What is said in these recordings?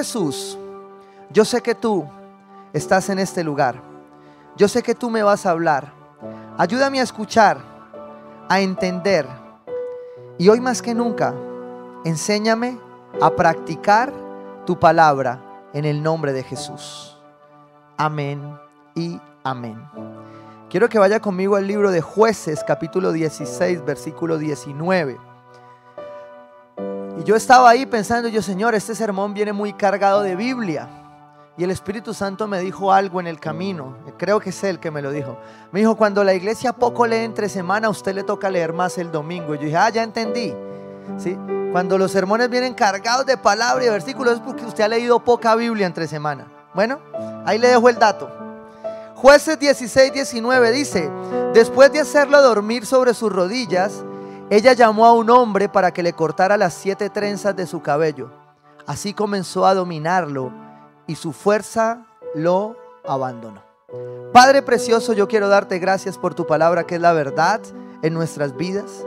Jesús, yo sé que tú estás en este lugar. Yo sé que tú me vas a hablar. Ayúdame a escuchar, a entender. Y hoy más que nunca, enséñame a practicar tu palabra en el nombre de Jesús. Amén y amén. Quiero que vaya conmigo al libro de jueces capítulo 16 versículo 19. Y yo estaba ahí pensando, yo Señor, este sermón viene muy cargado de Biblia. Y el Espíritu Santo me dijo algo en el camino. Creo que es Él que me lo dijo. Me dijo, cuando la iglesia poco lee entre semana, a usted le toca leer más el domingo. Y yo dije, ah, ya entendí. ¿Sí? Cuando los sermones vienen cargados de palabras y versículos es porque usted ha leído poca Biblia entre semana. Bueno, ahí le dejo el dato. Jueces 16, 19 dice, después de hacerlo dormir sobre sus rodillas, ella llamó a un hombre para que le cortara las siete trenzas de su cabello. Así comenzó a dominarlo y su fuerza lo abandonó. Padre precioso, yo quiero darte gracias por tu palabra que es la verdad en nuestras vidas.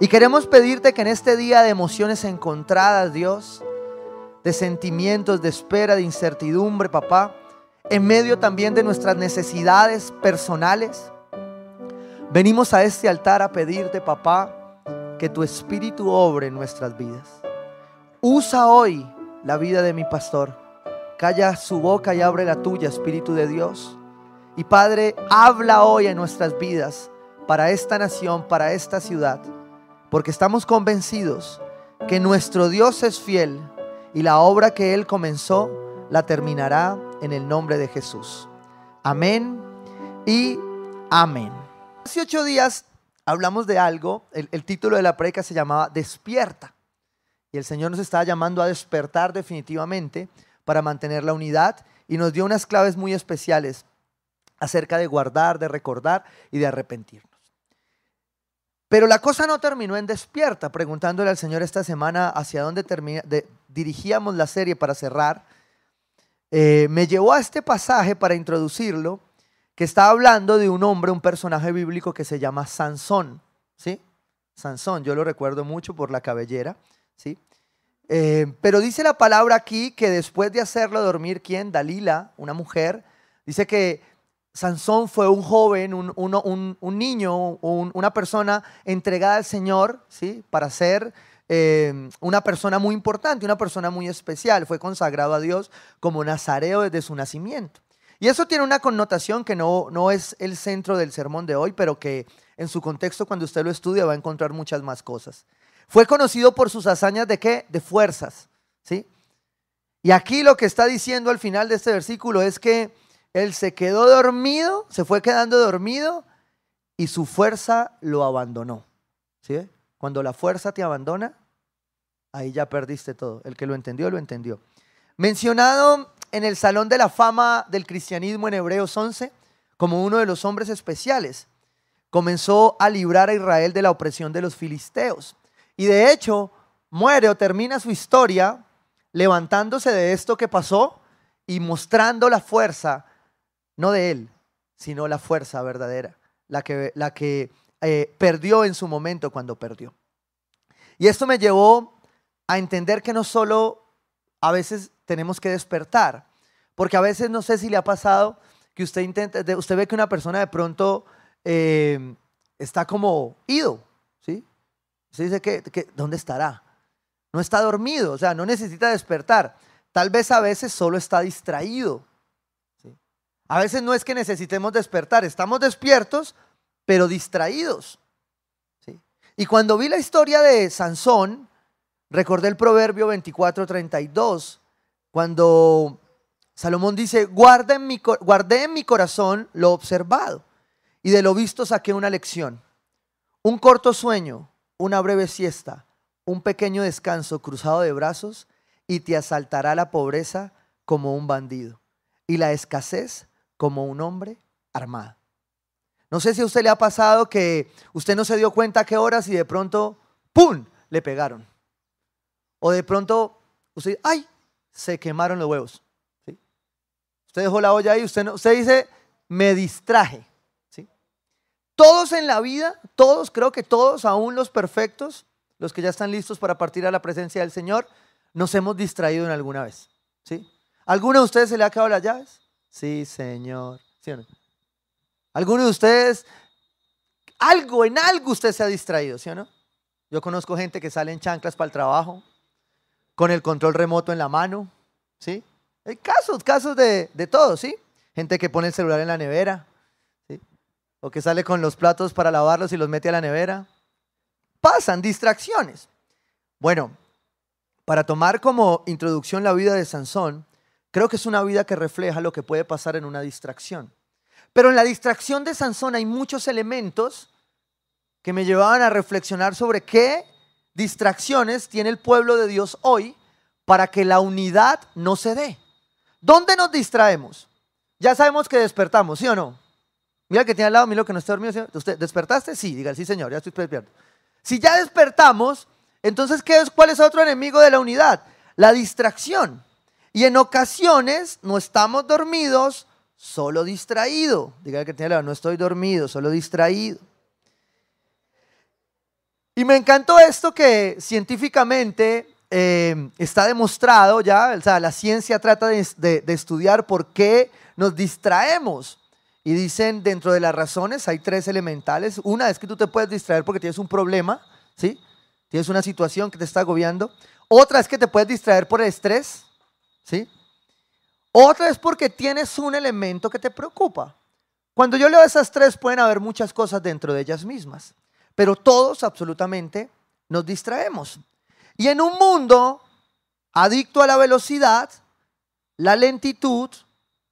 Y queremos pedirte que en este día de emociones encontradas, Dios, de sentimientos, de espera, de incertidumbre, papá, en medio también de nuestras necesidades personales, venimos a este altar a pedirte, papá, que tu espíritu obre en nuestras vidas. Usa hoy la vida de mi pastor. Calla su boca y abre la tuya, Espíritu de Dios. Y Padre, habla hoy en nuestras vidas para esta nación, para esta ciudad, porque estamos convencidos que nuestro Dios es fiel y la obra que Él comenzó la terminará en el nombre de Jesús. Amén y amén. Hace ocho días hablamos de algo, el, título de la predica se llamaba Despierta. Y el Señor nos estaba llamando a despertar definitivamente para mantener la unidad y nos dio unas claves muy especiales acerca de guardar, de recordar y de arrepentirnos. Pero la cosa no terminó en despierta, preguntándole al Señor esta semana hacia dónde dirigíamos la serie para cerrar. Eh, me llevó a este pasaje para introducirlo que está hablando de un hombre, un personaje bíblico que se llama Sansón, ¿sí? Sansón, yo lo recuerdo mucho por la cabellera, ¿sí? Eh, pero dice la palabra aquí que después de hacerlo dormir, ¿quién? Dalila, una mujer, dice que Sansón fue un joven, un, niño, una persona entregada al Señor, ¿sí? Para ser eh, una persona muy importante, una persona muy especial. Fue consagrado a Dios como nazareo desde su nacimiento. Y eso tiene una connotación que no, no es el centro del sermón de hoy, pero que en su contexto cuando usted lo estudia va a encontrar muchas más cosas. Fue conocido por sus hazañas de qué? De fuerzas, ¿sí? Y aquí lo que está diciendo al final de este versículo es que él se quedó dormido, se fue quedando dormido y su fuerza lo abandonó. ¿Sí? Cuando la fuerza te abandona, ahí ya perdiste todo. El que lo entendió, lo entendió. Mencionado en el Salón de la Fama del Cristianismo en Hebreos 11 como uno de los hombres especiales. Comenzó a librar a Israel de la opresión de los filisteos. Y de hecho, muere o termina su historia levantándose de esto que pasó y mostrando la fuerza, no de él, sino la fuerza verdadera, la que, la que eh, perdió en su momento cuando perdió. Y esto me llevó a entender que no solo a veces tenemos que despertar. Porque a veces no sé si le ha pasado que usted intenta, usted ve que una persona de pronto eh, está como ido, ¿sí? Usted dice que, ¿dónde estará? No está dormido, o sea, no necesita despertar. Tal vez a veces solo está distraído. A veces no es que necesitemos despertar, estamos despiertos, pero distraídos. ¿sí? Y cuando vi la historia de Sansón, recordé el proverbio 24:32, cuando Salomón dice, guardé en, mi, corazón lo observado y de lo visto saqué una lección. Un corto sueño, una breve siesta, un pequeño descanso cruzado de brazos y te asaltará la pobreza como un bandido y la escasez como un hombre armado. No sé si a usted le ha pasado que usted no se dio cuenta a qué horas y de pronto, ¡pum!, le pegaron. O de pronto, usted, ¡ay! se quemaron los huevos. Usted dejó la olla ahí, usted, no, usted dice, me distraje. ¿sí? Todos en la vida, todos, creo que todos, aún los perfectos, los que ya están listos para partir a la presencia del Señor, nos hemos distraído en alguna vez. ¿Sí? ¿Alguno de ustedes se le ha quedado las llaves? Sí, Señor. ¿Sí o no? ¿Alguno de ustedes, algo, en algo usted se ha distraído, ¿sí o no? Yo conozco gente que sale en chanclas para el trabajo, con el control remoto en la mano, ¿sí? Hay casos, casos de, de todo, ¿sí? Gente que pone el celular en la nevera, ¿sí? O que sale con los platos para lavarlos y los mete a la nevera. Pasan distracciones. Bueno, para tomar como introducción la vida de Sansón, creo que es una vida que refleja lo que puede pasar en una distracción. Pero en la distracción de Sansón hay muchos elementos que me llevaban a reflexionar sobre qué distracciones tiene el pueblo de Dios hoy para que la unidad no se dé. ¿Dónde nos distraemos? Ya sabemos que despertamos, ¿sí o no? Mira que tiene al lado, mira que no está dormido. ¿Usted despertaste? Sí, diga, sí señor, ya estoy despierto. Si ya despertamos, entonces ¿qué es, ¿cuál es otro enemigo de la unidad? La distracción. Y en ocasiones no estamos dormidos, solo distraído. Diga que tiene al lado, no estoy dormido, solo distraído. Y me encantó esto que científicamente eh, está demostrado ya, o sea, la ciencia trata de, estudiar por qué nos distraemos. Y dicen, dentro de las razones hay tres elementales. Una es que tú te puedes distraer porque tienes un problema, ¿sí? Tienes una situación que te está agobiando. Otra es que te puedes distraer por el estrés, ¿sí? Otra es porque tienes un elemento que te preocupa. Cuando yo leo esas tres pueden haber muchas cosas dentro de ellas mismas. Pero todos absolutamente nos distraemos. Y en un mundo adicto a la velocidad, la lentitud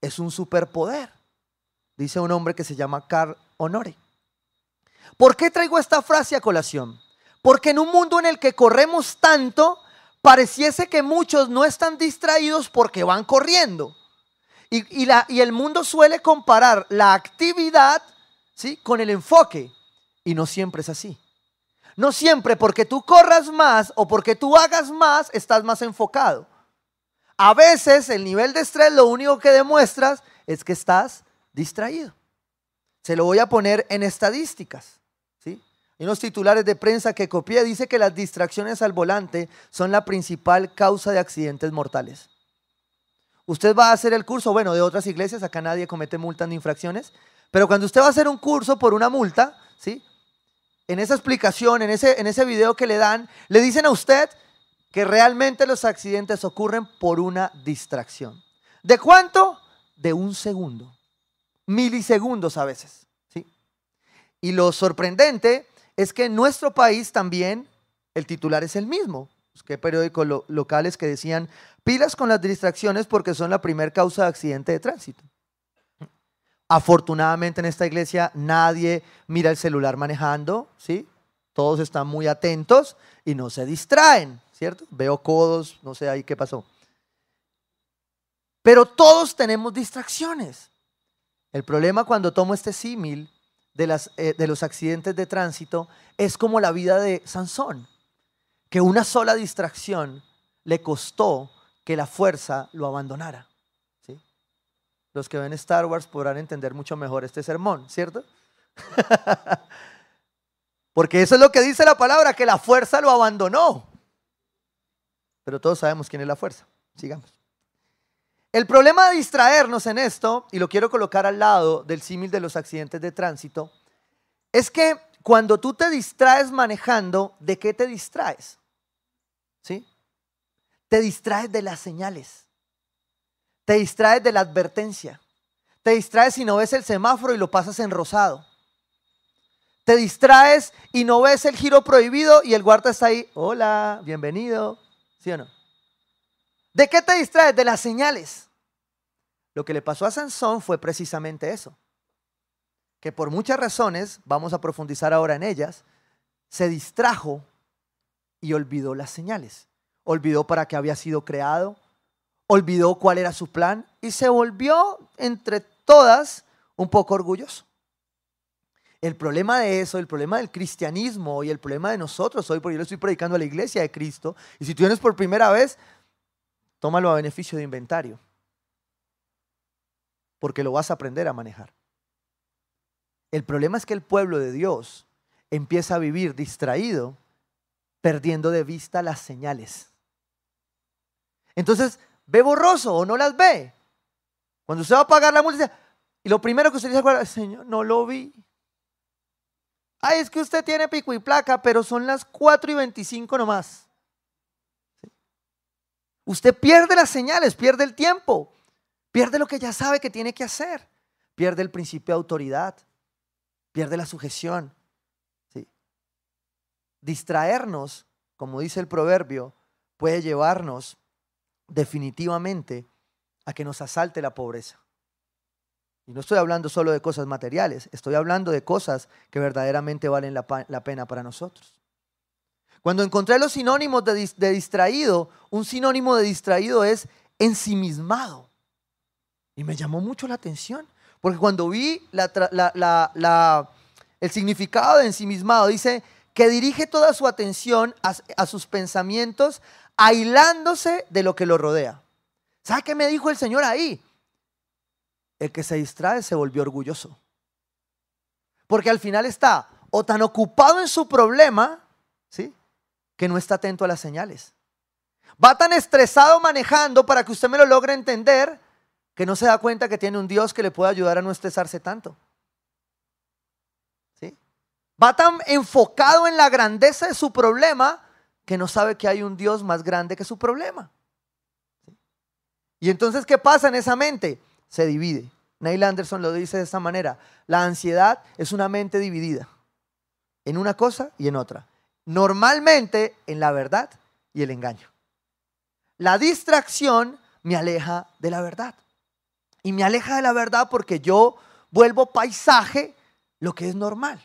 es un superpoder, dice un hombre que se llama Carl Honore. ¿Por qué traigo esta frase a colación? Porque en un mundo en el que corremos tanto, pareciese que muchos no están distraídos porque van corriendo. Y, la, y el mundo suele comparar la actividad ¿sí? con el enfoque. Y no siempre es así. No siempre porque tú corras más o porque tú hagas más, estás más enfocado. A veces el nivel de estrés lo único que demuestras es que estás distraído. Se lo voy a poner en estadísticas. ¿sí? Hay unos titulares de prensa que copié, dice que las distracciones al volante son la principal causa de accidentes mortales. Usted va a hacer el curso, bueno, de otras iglesias, acá nadie comete multas ni infracciones, pero cuando usted va a hacer un curso por una multa, ¿sí? En esa explicación, en ese, en ese video que le dan, le dicen a usted que realmente los accidentes ocurren por una distracción. ¿De cuánto? De un segundo. Milisegundos a veces. ¿sí? Y lo sorprendente es que en nuestro país también el titular es el mismo. que periódicos locales que decían pilas con las distracciones porque son la primer causa de accidente de tránsito. Afortunadamente en esta iglesia nadie mira el celular manejando, ¿sí? Todos están muy atentos y no se distraen, ¿cierto? Veo codos, no sé ahí qué pasó. Pero todos tenemos distracciones. El problema cuando tomo este símil de, eh, de los accidentes de tránsito es como la vida de Sansón, que una sola distracción le costó que la fuerza lo abandonara los que ven Star Wars podrán entender mucho mejor este sermón, ¿cierto? Porque eso es lo que dice la palabra, que la fuerza lo abandonó. Pero todos sabemos quién es la fuerza. Sigamos. El problema de distraernos en esto, y lo quiero colocar al lado del símil de los accidentes de tránsito, es que cuando tú te distraes manejando, ¿de qué te distraes? ¿Sí? Te distraes de las señales. Te distraes de la advertencia. Te distraes y no ves el semáforo y lo pasas en rosado. Te distraes y no ves el giro prohibido y el guarda está ahí. Hola, bienvenido. ¿Sí o no? ¿De qué te distraes? De las señales. Lo que le pasó a Sansón fue precisamente eso. Que por muchas razones, vamos a profundizar ahora en ellas, se distrajo y olvidó las señales. Olvidó para qué había sido creado, olvidó cuál era su plan y se volvió entre todas un poco orgulloso. El problema de eso, el problema del cristianismo y el problema de nosotros hoy, porque yo le estoy predicando a la iglesia de Cristo, y si tú vienes por primera vez, tómalo a beneficio de inventario, porque lo vas a aprender a manejar. El problema es que el pueblo de Dios empieza a vivir distraído, perdiendo de vista las señales. Entonces, ve borroso o no las ve. Cuando usted va a pagar la multa, y lo primero que usted dice, Señor, no lo vi. Ay, es que usted tiene pico y placa, pero son las 4 y 25 nomás. Usted pierde las señales, pierde el tiempo, pierde lo que ya sabe que tiene que hacer, pierde el principio de autoridad, pierde la sujeción. Distraernos, como dice el proverbio, puede llevarnos definitivamente a que nos asalte la pobreza. Y no estoy hablando solo de cosas materiales, estoy hablando de cosas que verdaderamente valen la, pena para nosotros. Cuando encontré los sinónimos de, distraído, un sinónimo de distraído es ensimismado. Y me llamó mucho la atención, porque cuando vi el significado de ensimismado, dice que dirige toda su atención a sus pensamientos, aislándose de lo que lo rodea. ¿Sabe qué me dijo el Señor ahí? El que se distrae se volvió orgulloso. Porque al final está o tan ocupado en su problema, ¿sí? Que no está atento a las señales. Va tan estresado manejando para que usted me lo logre entender que no se da cuenta que tiene un Dios que le puede ayudar a no estresarse tanto. ¿Sí? Va tan enfocado en la grandeza de su problema que no sabe que hay un Dios más grande que su problema. Y entonces, ¿qué pasa en esa mente? Se divide. Neil Anderson lo dice de esta manera. La ansiedad es una mente dividida en una cosa y en otra. Normalmente en la verdad y el engaño. La distracción me aleja de la verdad. Y me aleja de la verdad porque yo vuelvo paisaje lo que es normal.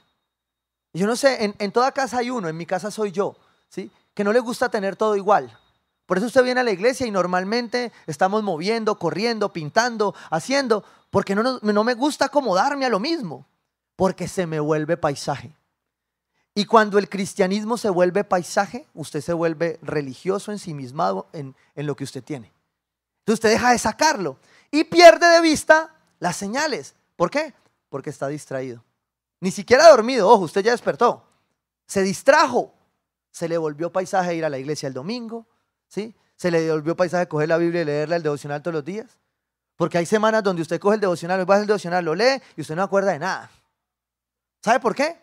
Yo no sé, en, en toda casa hay uno, en mi casa soy yo, ¿sí? Que no le gusta tener todo igual. Por eso usted viene a la iglesia y normalmente estamos moviendo, corriendo, pintando, haciendo, porque no, no me gusta acomodarme a lo mismo, porque se me vuelve paisaje. Y cuando el cristianismo se vuelve paisaje, usted se vuelve religioso ensimismado en, en lo que usted tiene. Entonces usted deja de sacarlo y pierde de vista las señales. ¿Por qué? Porque está distraído. Ni siquiera dormido, ojo, usted ya despertó. Se distrajo. Se le volvió paisaje ir a la iglesia el domingo, ¿sí? Se le volvió paisaje coger la Biblia y leerla el devocional todos los días. Porque hay semanas donde usted coge el devocional, va a el devocional, lo lee y usted no acuerda de nada. ¿Sabe por qué?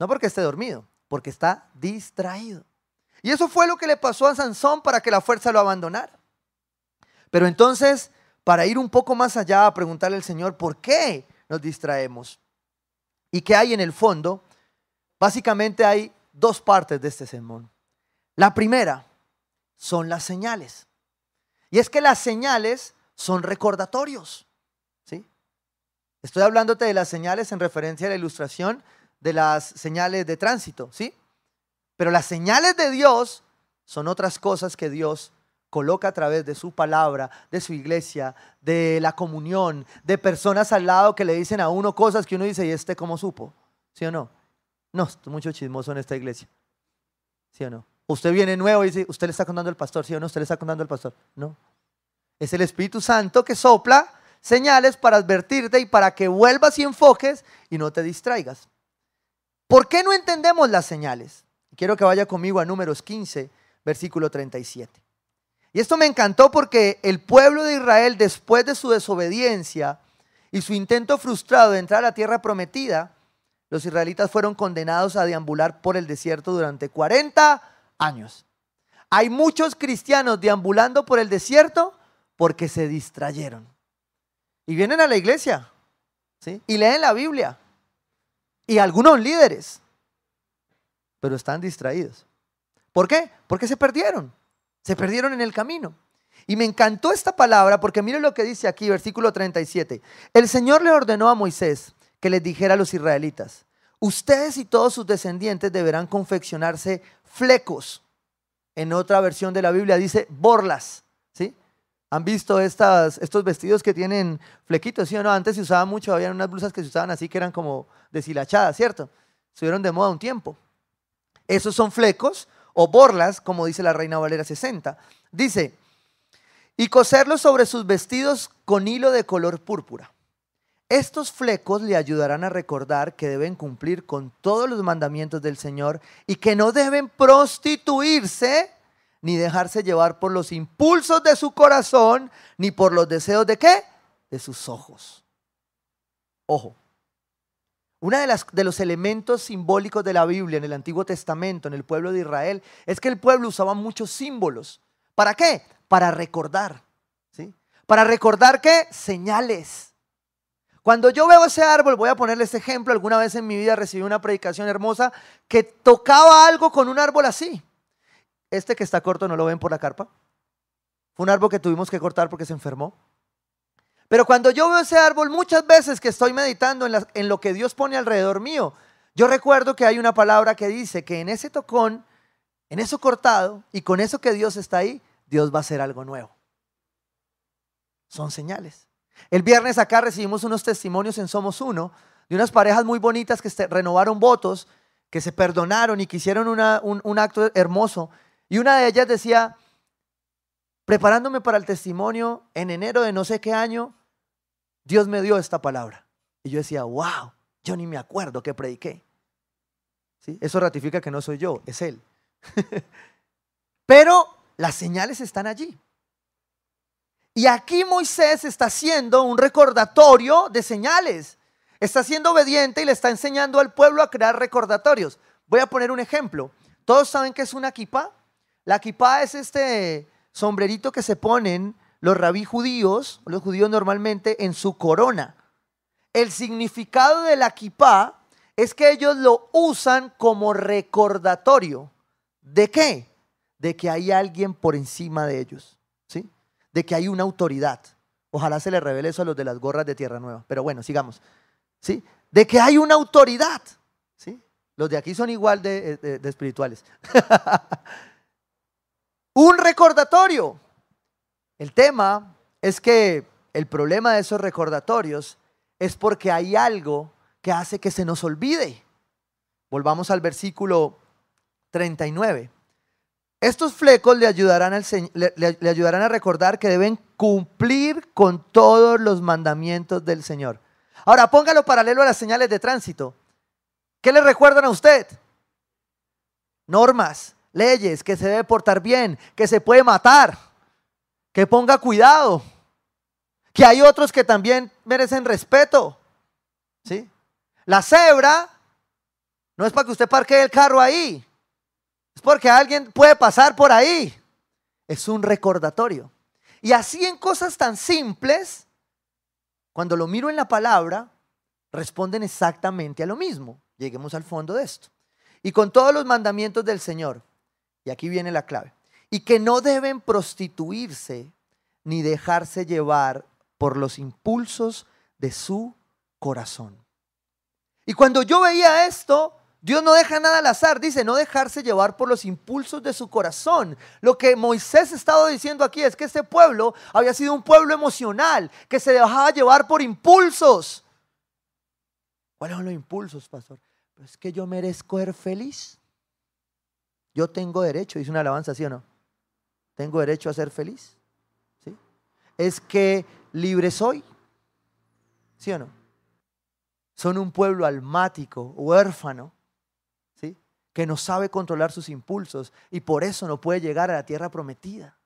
No porque esté dormido, porque está distraído. Y eso fue lo que le pasó a Sansón para que la fuerza lo abandonara. Pero entonces, para ir un poco más allá, a preguntarle al Señor, ¿por qué nos distraemos? ¿Y qué hay en el fondo? Básicamente hay dos partes de este sermón. La primera son las señales. Y es que las señales son recordatorios. ¿sí? Estoy hablándote de las señales en referencia a la ilustración de las señales de tránsito, ¿sí? Pero las señales de Dios son otras cosas que Dios coloca a través de su palabra, de su iglesia, de la comunión, de personas al lado que le dicen a uno cosas que uno dice, ¿y este cómo supo? ¿Sí o no? No, mucho chismoso en esta iglesia. ¿Sí o no? Usted viene nuevo y dice, usted le está contando al pastor, ¿sí o no? Usted le está contando al pastor. No. Es el Espíritu Santo que sopla señales para advertirte y para que vuelvas y enfoques y no te distraigas. ¿Por qué no entendemos las señales? Quiero que vaya conmigo a números 15, versículo 37. Y esto me encantó porque el pueblo de Israel, después de su desobediencia y su intento frustrado de entrar a la tierra prometida, los israelitas fueron condenados a deambular por el desierto durante 40 años. Hay muchos cristianos deambulando por el desierto porque se distrayeron. Y vienen a la iglesia, ¿sí? Y leen la Biblia. Y algunos líderes, pero están distraídos. ¿Por qué? Porque se perdieron. Se perdieron en el camino. Y me encantó esta palabra porque mire lo que dice aquí, versículo 37. El Señor le ordenó a Moisés que les dijera a los israelitas, ustedes y todos sus descendientes deberán confeccionarse flecos. En otra versión de la Biblia dice borlas, ¿sí? ¿Han visto estas, estos vestidos que tienen flequitos? ¿Sí o no? Antes se usaba mucho, había unas blusas que se usaban así que eran como deshilachadas, ¿cierto? Estuvieron de moda un tiempo. Esos son flecos o borlas, como dice la Reina Valera 60. Dice, y coserlos sobre sus vestidos con hilo de color púrpura. Estos flecos le ayudarán a recordar que deben cumplir con todos los mandamientos del Señor y que no deben prostituirse ni dejarse llevar por los impulsos de su corazón, ni por los deseos de qué? De sus ojos. Ojo. Uno de, de los elementos simbólicos de la Biblia en el Antiguo Testamento, en el pueblo de Israel, es que el pueblo usaba muchos símbolos. ¿Para qué? Para recordar. ¿sí? Para recordar qué? Señales. Cuando yo veo ese árbol, voy a ponerle este ejemplo, alguna vez en mi vida recibí una predicación hermosa que tocaba algo con un árbol así. Este que está corto, ¿no lo ven por la carpa? Fue un árbol que tuvimos que cortar porque se enfermó. Pero cuando yo veo ese árbol, muchas veces que estoy meditando en, en, lo que Dios pone alrededor mío, yo recuerdo que hay una palabra que dice que en ese tocón, en eso cortado y con eso que Dios está ahí, Dios va a hacer algo nuevo. Son señales. El viernes acá recibimos unos testimonios en Somos Uno de unas parejas muy bonitas que renovaron votos, que se perdonaron y que hicieron un, un acto hermoso. Y una de ellas decía, preparándome para el testimonio en enero de no sé qué año, Dios me dio esta palabra. Y yo decía, wow, yo ni me acuerdo que prediqué. Eso ratifica que no soy yo, es Él. Pero las señales están allí. Y aquí Moisés está haciendo un recordatorio de señales. Está siendo obediente y le está enseñando al pueblo a crear recordatorios. Voy a poner un ejemplo. ¿Todos saben qué es una kippah? La kippah es este sombrerito que se ponen los rabí judíos, los judíos normalmente, en su corona. El significado de la kippah es que ellos lo usan como recordatorio. ¿De qué? De que hay alguien por encima de ellos, ¿sí? De que hay una autoridad. Ojalá se le revele eso a los de las gorras de Tierra Nueva. Pero bueno, sigamos. ¿Sí? De que hay una autoridad. ¿Sí? Los de aquí son igual de, de espirituales. Un recordatorio. El tema es que el problema de esos recordatorios es porque hay algo que hace que se nos olvide. Volvamos al versículo 39. Estos flecos le ayudarán, al, le, le ayudarán a recordar que deben cumplir con todos los mandamientos del Señor. Ahora, póngalo paralelo a las señales de tránsito. ¿Qué le recuerdan a usted? Normas, leyes, que se debe portar bien, que se puede matar que ponga cuidado, que hay otros que también merecen respeto. ¿Sí? La cebra no es para que usted parquee el carro ahí, es porque alguien puede pasar por ahí. Es un recordatorio. Y así en cosas tan simples, cuando lo miro en la palabra, responden exactamente a lo mismo. Lleguemos al fondo de esto. Y con todos los mandamientos del Señor, y aquí viene la clave, y que no deben prostituirse ni dejarse llevar por los impulsos de su corazón. Y cuando yo veía esto, Dios no deja nada al azar, dice, no dejarse llevar por los impulsos de su corazón. Lo que Moisés estaba diciendo aquí es que este pueblo había sido un pueblo emocional, que se dejaba llevar por impulsos. ¿Cuáles son los impulsos, pastor? Pues que yo merezco ser feliz. Yo tengo derecho, dice una alabanza, ¿sí o no? tengo derecho a ser feliz. ¿Sí? Es que libre soy. ¿Sí o no? Son un pueblo almático, huérfano, ¿sí? que no sabe controlar sus impulsos y por eso no puede llegar a la tierra prometida.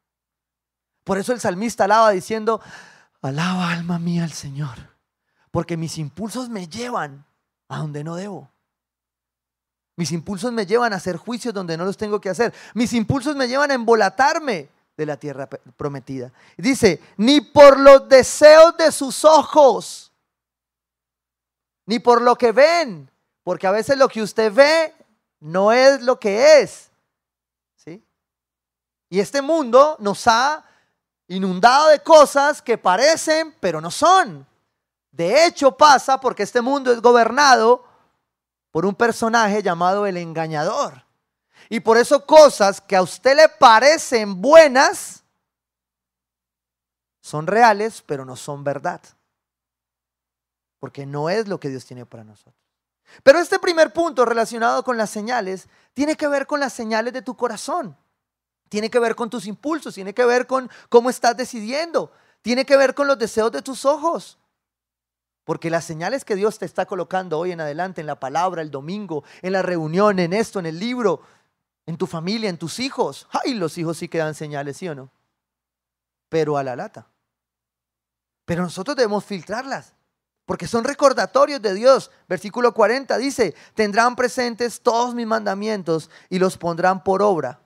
Por eso el salmista alaba diciendo, alaba alma mía al Señor, porque mis impulsos me llevan a donde no debo. Mis impulsos me llevan a hacer juicios donde no los tengo que hacer. Mis impulsos me llevan a embolatarme de la tierra prometida. Dice, ni por los deseos de sus ojos, ni por lo que ven, porque a veces lo que usted ve no es lo que es. ¿Sí? Y este mundo nos ha inundado de cosas que parecen, pero no son. De hecho pasa porque este mundo es gobernado por un personaje llamado el engañador. Y por eso cosas que a usted le parecen buenas son reales, pero no son verdad. Porque no es lo que Dios tiene para nosotros. Pero este primer punto relacionado con las señales tiene que ver con las señales de tu corazón. Tiene que ver con tus impulsos, tiene que ver con cómo estás decidiendo, tiene que ver con los deseos de tus ojos. Porque las señales que Dios te está colocando hoy en adelante, en la palabra, el domingo, en la reunión, en esto, en el libro, en tu familia, en tus hijos. Ay, los hijos sí que dan señales, ¿sí o no? Pero a la lata. Pero nosotros debemos filtrarlas, porque son recordatorios de Dios. Versículo 40 dice, tendrán presentes todos mis mandamientos y los pondrán por obra.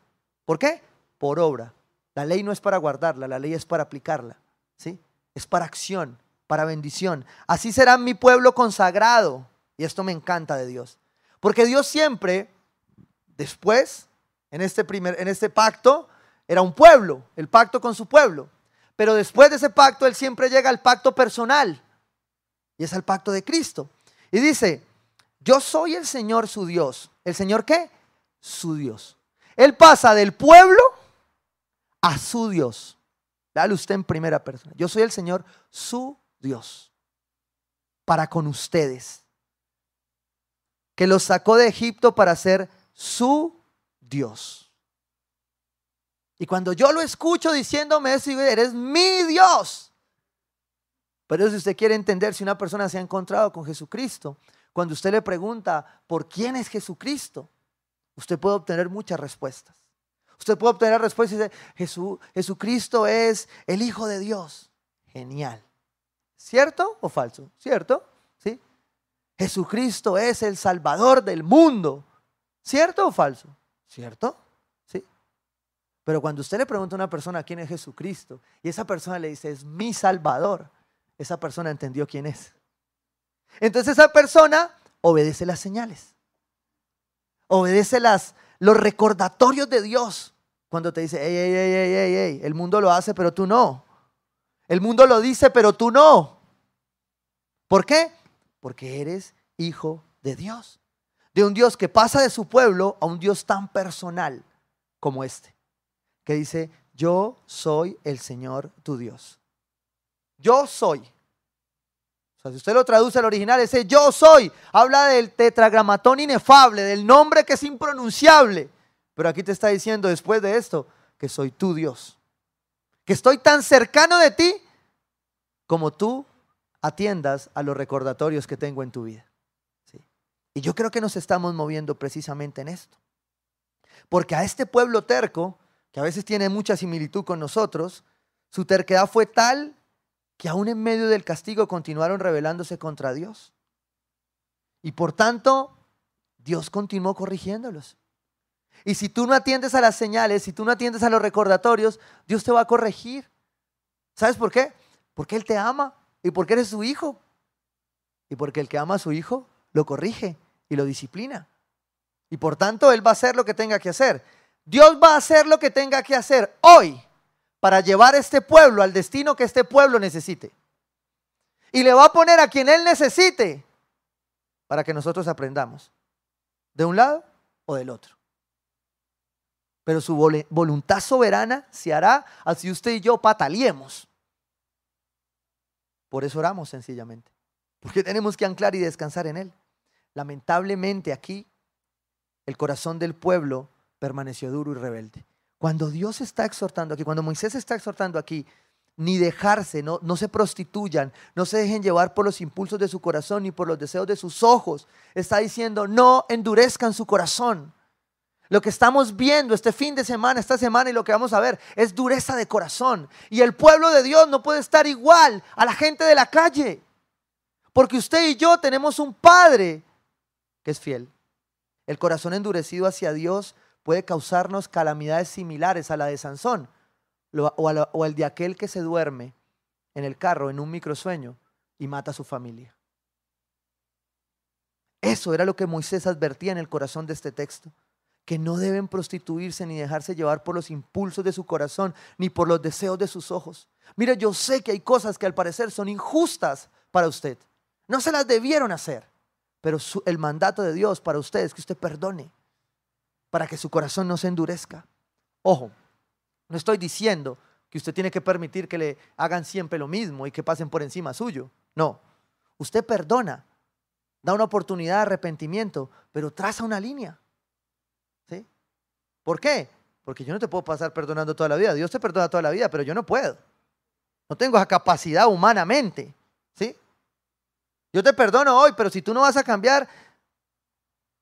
¿Por qué? Por obra. La ley no es para guardarla, la ley es para aplicarla. ¿sí? Es para acción, para bendición. Así será mi pueblo consagrado. Y esto me encanta de Dios. Porque Dios siempre, después, en este, primer, en este pacto, era un pueblo, el pacto con su pueblo. Pero después de ese pacto, Él siempre llega al pacto personal. Y es al pacto de Cristo. Y dice, yo soy el Señor su Dios. ¿El Señor qué? Su Dios. Él pasa del pueblo a su Dios. Dale usted en primera persona. Yo soy el Señor su Dios. Para con ustedes. Que los sacó de Egipto para ser su Dios. Y cuando yo lo escucho diciéndome eso, eres mi Dios. Pero si usted quiere entender si una persona se ha encontrado con Jesucristo, cuando usted le pregunta por quién es Jesucristo, usted puede obtener muchas respuestas. Usted puede obtener respuestas y dice, Jesús, Jesucristo es el Hijo de Dios. Genial. ¿Cierto o falso? ¿Cierto? ¿Sí? Jesucristo es el Salvador del mundo. ¿Cierto o falso? ¿Cierto? ¿Sí? Pero cuando usted le pregunta a una persona quién es Jesucristo y esa persona le dice, es mi Salvador, esa persona entendió quién es. Entonces esa persona obedece las señales. Obedece las, los recordatorios de Dios. Cuando te dice, ey, ey, ey, ey, ey, el mundo lo hace, pero tú no. El mundo lo dice, pero tú no. ¿Por qué? Porque eres hijo de Dios de un Dios que pasa de su pueblo a un Dios tan personal como este, que dice, yo soy el Señor tu Dios. Yo soy. O sea, si usted lo traduce al original, ese yo soy habla del tetragramatón inefable, del nombre que es impronunciable. Pero aquí te está diciendo después de esto que soy tu Dios. Que estoy tan cercano de ti como tú atiendas a los recordatorios que tengo en tu vida. Y yo creo que nos estamos moviendo precisamente en esto. Porque a este pueblo terco, que a veces tiene mucha similitud con nosotros, su terquedad fue tal que aún en medio del castigo continuaron rebelándose contra Dios. Y por tanto, Dios continuó corrigiéndolos. Y si tú no atiendes a las señales, si tú no atiendes a los recordatorios, Dios te va a corregir. ¿Sabes por qué? Porque Él te ama y porque eres su hijo. Y porque el que ama a su hijo lo corrige y lo disciplina. Y por tanto, Él va a hacer lo que tenga que hacer. Dios va a hacer lo que tenga que hacer hoy para llevar este pueblo al destino que este pueblo necesite. Y le va a poner a quien Él necesite para que nosotros aprendamos. De un lado o del otro. Pero su voluntad soberana se hará así usted y yo pataleemos. Por eso oramos sencillamente. Porque tenemos que anclar y descansar en Él. Lamentablemente aquí el corazón del pueblo permaneció duro y rebelde. Cuando Dios está exhortando aquí, cuando Moisés está exhortando aquí, ni dejarse, no, no se prostituyan, no se dejen llevar por los impulsos de su corazón ni por los deseos de sus ojos. Está diciendo, no endurezcan su corazón. Lo que estamos viendo este fin de semana, esta semana y lo que vamos a ver es dureza de corazón. Y el pueblo de Dios no puede estar igual a la gente de la calle. Porque usted y yo tenemos un Padre que es fiel. El corazón endurecido hacia Dios puede causarnos calamidades similares a la de Sansón o, al de aquel que se duerme en el carro en un microsueño y mata a su familia. Eso era lo que Moisés advertía en el corazón de este texto, que no deben prostituirse ni dejarse llevar por los impulsos de su corazón ni por los deseos de sus ojos. Mire, yo sé que hay cosas que al parecer son injustas para usted. No se las debieron hacer. Pero el mandato de Dios para usted es que usted perdone, para que su corazón no se endurezca. Ojo, no estoy diciendo que usted tiene que permitir que le hagan siempre lo mismo y que pasen por encima suyo. No, usted perdona, da una oportunidad de arrepentimiento, pero traza una línea. ¿Sí? ¿Por qué? Porque yo no te puedo pasar perdonando toda la vida. Dios te perdona toda la vida, pero yo no puedo. No tengo esa capacidad humanamente. ¿Sí? Yo te perdono hoy, pero si tú no vas a cambiar,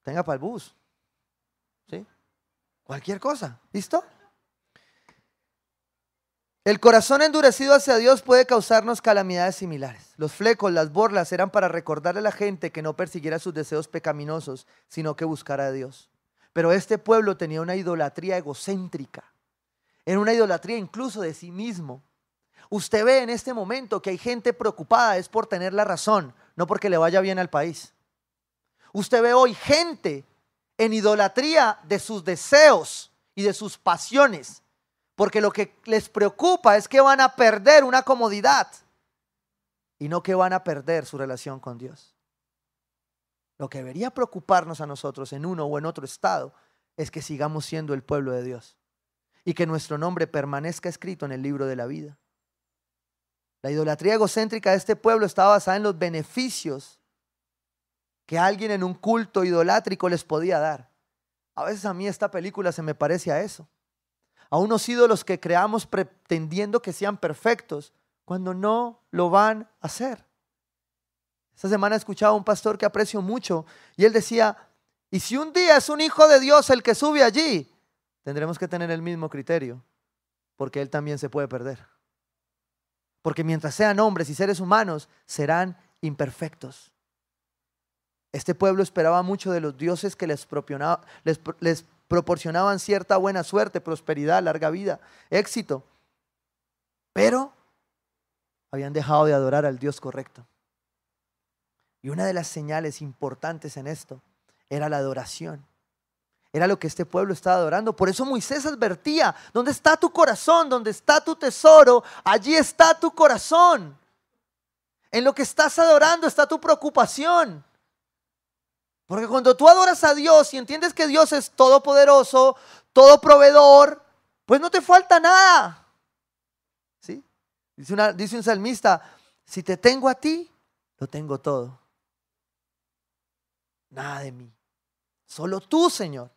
tenga para el bus. Cualquier cosa. ¿Listo? El corazón endurecido hacia Dios puede causarnos calamidades similares. Los flecos, las borlas eran para recordarle a la gente que no persiguiera sus deseos pecaminosos, sino que buscara a Dios. Pero este pueblo tenía una idolatría egocéntrica. Era una idolatría incluso de sí mismo. Usted ve en este momento que hay gente preocupada es por tener la razón, no porque le vaya bien al país. Usted ve hoy gente en idolatría de sus deseos y de sus pasiones, porque lo que les preocupa es que van a perder una comodidad y no que van a perder su relación con Dios. Lo que debería preocuparnos a nosotros en uno o en otro estado es que sigamos siendo el pueblo de Dios y que nuestro nombre permanezca escrito en el libro de la vida. La idolatría egocéntrica de este pueblo estaba basada en los beneficios que alguien en un culto idolátrico les podía dar. A veces a mí esta película se me parece a eso. A unos ídolos que creamos pretendiendo que sean perfectos cuando no lo van a hacer. Esta semana he escuchado a un pastor que aprecio mucho y él decía, y si un día es un hijo de Dios el que sube allí, tendremos que tener el mismo criterio, porque él también se puede perder. Porque mientras sean hombres y seres humanos, serán imperfectos. Este pueblo esperaba mucho de los dioses que les, proporcionaban cierta buena suerte, prosperidad, larga vida, éxito. Pero habían dejado de adorar al Dios correcto. Y una de las señales importantes en esto era la adoración. Era lo que este pueblo estaba adorando. Por eso Moisés advertía, ¿dónde está tu corazón? ¿Dónde está tu tesoro? Allí está tu corazón. En lo que estás adorando está tu preocupación. Porque cuando tú adoras a Dios y entiendes que Dios es todopoderoso, todo proveedor, pues no te falta nada. ¿Sí? Dice, dice un salmista, si te tengo a ti, lo tengo todo. Nada de mí. Solo tú, Señor.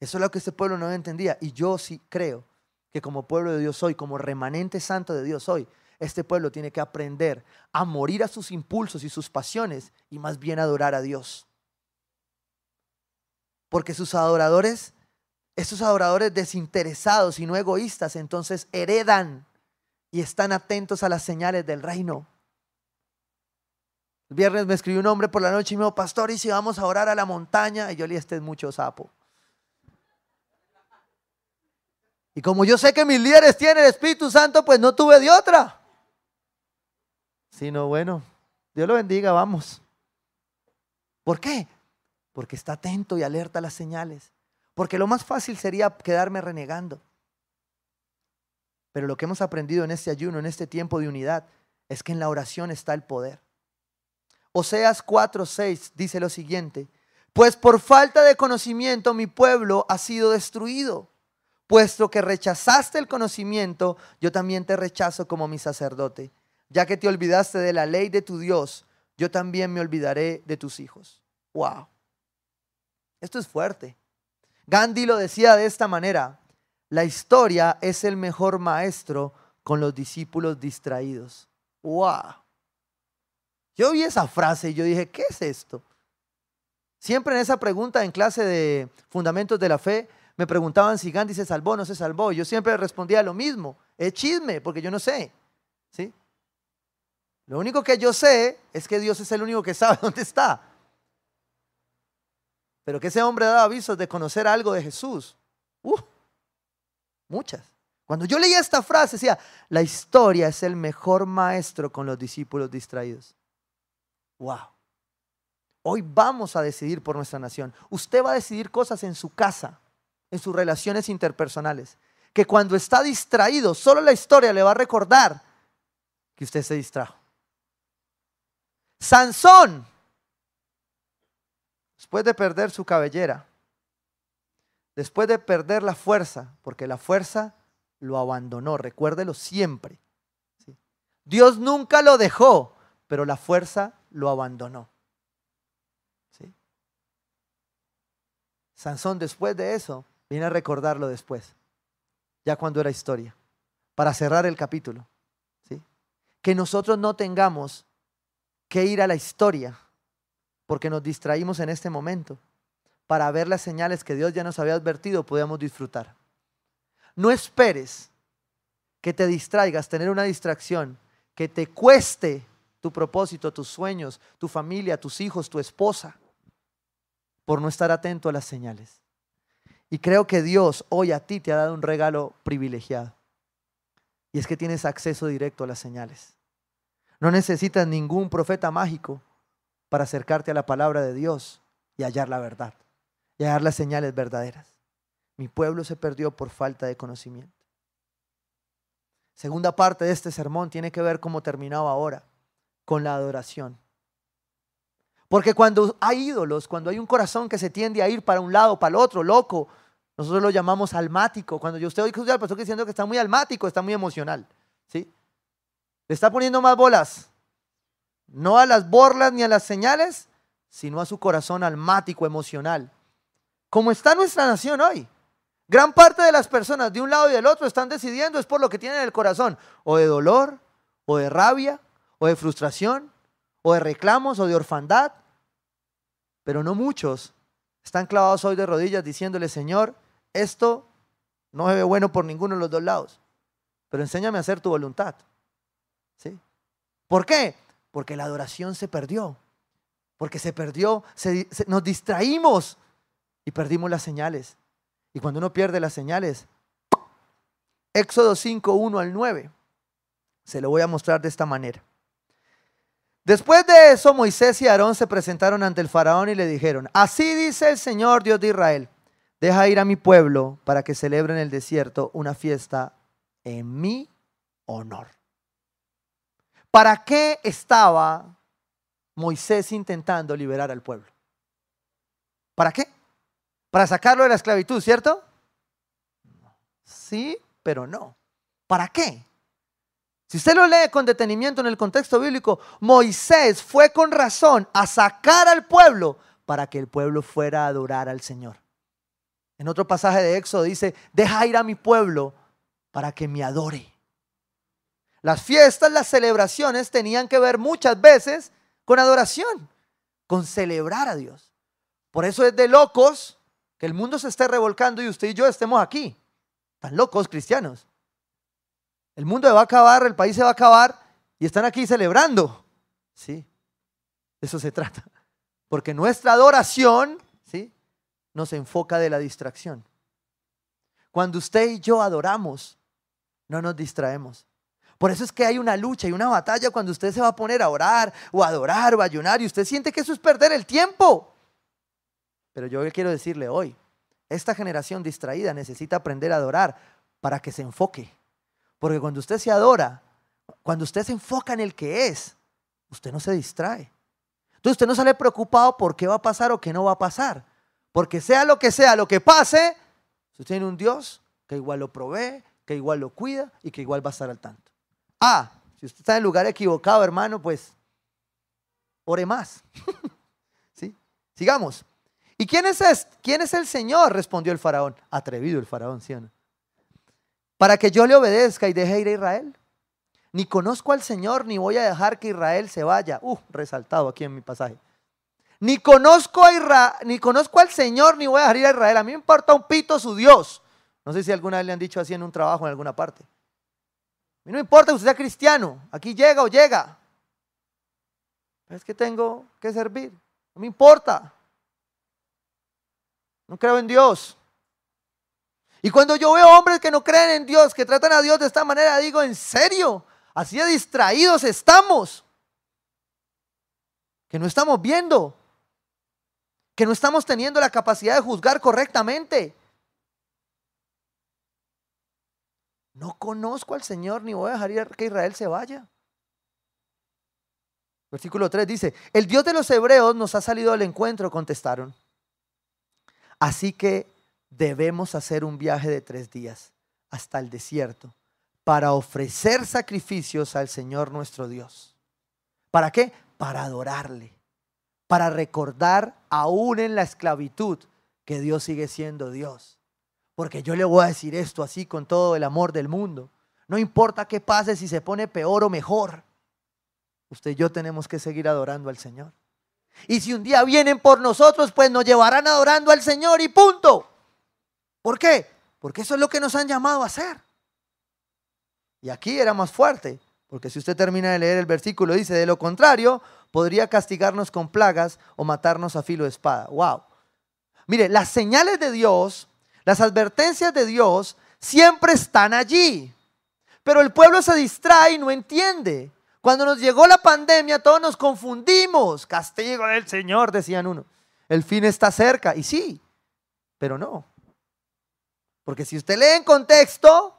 Eso es lo que este pueblo no entendía. Y yo sí creo que como pueblo de Dios hoy, como remanente santo de Dios hoy, este pueblo tiene que aprender a morir a sus impulsos y sus pasiones y más bien adorar a Dios. Porque sus adoradores, estos adoradores desinteresados y no egoístas, entonces heredan y están atentos a las señales del reino. El viernes me escribió un hombre por la noche y me dijo, pastor, ¿y si vamos a orar a la montaña? Y yo le dije, este es mucho sapo. Y como yo sé que mis líderes tienen el Espíritu Santo, pues no tuve de otra. Sino, bueno, Dios lo bendiga, vamos. ¿Por qué? Porque está atento y alerta a las señales. Porque lo más fácil sería quedarme renegando. Pero lo que hemos aprendido en este ayuno, en este tiempo de unidad, es que en la oración está el poder. Oseas 4:6 dice lo siguiente, pues por falta de conocimiento mi pueblo ha sido destruido. Puesto que rechazaste el conocimiento, yo también te rechazo como mi sacerdote. Ya que te olvidaste de la ley de tu Dios, yo también me olvidaré de tus hijos. Wow. Esto es fuerte. Gandhi lo decía de esta manera, la historia es el mejor maestro con los discípulos distraídos. Wow. Yo vi esa frase y yo dije, ¿qué es esto? Siempre en esa pregunta en clase de fundamentos de la fe, me preguntaban si Gandhi se salvó o no se salvó. Yo siempre respondía lo mismo. Es chisme, porque yo no sé. ¿Sí? Lo único que yo sé es que Dios es el único que sabe dónde está. Pero que ese hombre daba avisos de conocer algo de Jesús. Muchas. Cuando yo leía esta frase, decía, la historia es el mejor maestro con los discípulos distraídos. Wow. Hoy vamos a decidir por nuestra nación. Usted va a decidir cosas en su casa en sus relaciones interpersonales. Que cuando está distraído, solo la historia le va a recordar que usted se distrajo. Sansón, después de perder su cabellera, después de perder la fuerza, porque la fuerza lo abandonó, recuérdelo siempre. Dios nunca lo dejó, pero la fuerza lo abandonó. Sansón después de eso Viene a recordarlo después, ya cuando era historia, para cerrar el capítulo. ¿sí? Que nosotros no tengamos que ir a la historia porque nos distraímos en este momento para ver las señales que Dios ya nos había advertido, podíamos disfrutar. No esperes que te distraigas, tener una distracción, que te cueste tu propósito, tus sueños, tu familia, tus hijos, tu esposa, por no estar atento a las señales. Y creo que Dios hoy a ti te ha dado un regalo privilegiado. Y es que tienes acceso directo a las señales. No necesitas ningún profeta mágico para acercarte a la palabra de Dios y hallar la verdad, y hallar las señales verdaderas. Mi pueblo se perdió por falta de conocimiento. Segunda parte de este sermón tiene que ver cómo terminaba ahora, con la adoración. Porque cuando hay ídolos, cuando hay un corazón que se tiende a ir para un lado, para el otro, loco, nosotros lo llamamos almático. Cuando yo usted oiga al pastor diciendo que está muy almático, está muy emocional. ¿sí? Le está poniendo más bolas. No a las borlas ni a las señales, sino a su corazón almático, emocional. Como está nuestra nación hoy. Gran parte de las personas de un lado y del otro están decidiendo es por lo que tienen en el corazón, o de dolor, o de rabia, o de frustración, o de reclamos, o de orfandad. Pero no muchos están clavados hoy de rodillas diciéndole, Señor, esto no se ve bueno por ninguno de los dos lados, pero enséñame a hacer tu voluntad. ¿Sí? ¿Por qué? Porque la adoración se perdió, porque se perdió, nos distraímos y perdimos las señales. Y cuando uno pierde las señales, Éxodo 5, 1 al 9, se lo voy a mostrar de esta manera. Después de eso, Moisés y Aarón se presentaron ante el faraón y le dijeron, así dice el Señor Dios de Israel deja ir a mi pueblo para que celebre en el desierto una fiesta en mi honor. ¿Para qué estaba Moisés intentando liberar al pueblo? ¿Para qué? Para sacarlo de la esclavitud, ¿cierto? Sí, pero no. ¿Para qué? Si usted lo lee con detenimiento en el contexto bíblico, Moisés fue con razón a sacar al pueblo para que el pueblo fuera a adorar al Señor. En otro pasaje de Éxodo dice, deja ir a mi pueblo para que me adore. Las fiestas, las celebraciones tenían que ver muchas veces con adoración, con celebrar a Dios. Por eso es de locos que el mundo se esté revolcando y usted y yo estemos aquí. Tan locos cristianos. El mundo va a acabar, el país se va a acabar y están aquí celebrando. Sí, eso se trata. Porque nuestra adoración, ¿sí? nos enfoca de la distracción. Cuando usted y yo adoramos, no nos distraemos. Por eso es que hay una lucha y una batalla cuando usted se va a poner a orar o a adorar o a ayunar y usted siente que eso es perder el tiempo. Pero yo quiero decirle hoy, esta generación distraída necesita aprender a adorar para que se enfoque. Porque cuando usted se adora, cuando usted se enfoca en el que es, usted no se distrae. Entonces usted no sale preocupado por qué va a pasar o qué no va a pasar. Porque sea lo que sea, lo que pase, usted tiene un Dios que igual lo provee, que igual lo cuida y que igual va a estar al tanto. Ah, si usted está en el lugar equivocado, hermano, pues ore más. ¿Sí? Sigamos. ¿Y quién es, este? quién es el Señor? Respondió el faraón. Atrevido el faraón, ¿sí o no? Para que yo le obedezca y deje ir a Israel. Ni conozco al Señor, ni voy a dejar que Israel se vaya. Uh, resaltado aquí en mi pasaje. Ni conozco, a Israel, ni conozco al Señor, ni voy a dejar ir a Israel. A mí me importa un pito su Dios. No sé si alguna vez le han dicho así en un trabajo en alguna parte. A mí no importa que usted sea cristiano. Aquí llega o llega. Es que tengo que servir. No me importa. No creo en Dios. Y cuando yo veo hombres que no creen en Dios, que tratan a Dios de esta manera, digo, ¿en serio? Así de distraídos estamos. Que no estamos viendo que no estamos teniendo la capacidad de juzgar correctamente. No conozco al Señor ni voy a dejar que Israel se vaya. Versículo 3 dice, el Dios de los hebreos nos ha salido al encuentro, contestaron. Así que debemos hacer un viaje de tres días hasta el desierto para ofrecer sacrificios al Señor nuestro Dios. ¿Para qué? Para adorarle para recordar aún en la esclavitud que Dios sigue siendo Dios. Porque yo le voy a decir esto así con todo el amor del mundo. No importa qué pase, si se pone peor o mejor. Usted y yo tenemos que seguir adorando al Señor. Y si un día vienen por nosotros, pues nos llevarán adorando al Señor y punto. ¿Por qué? Porque eso es lo que nos han llamado a hacer. Y aquí era más fuerte, porque si usted termina de leer el versículo, dice, de lo contrario, podría castigarnos con plagas o matarnos a filo de espada. ¡Wow! Mire, las señales de Dios, las advertencias de Dios, siempre están allí. Pero el pueblo se distrae y no entiende. Cuando nos llegó la pandemia, todos nos confundimos. Castigo del Señor, decían uno. El fin está cerca. Y sí, pero no. Porque si usted lee en contexto,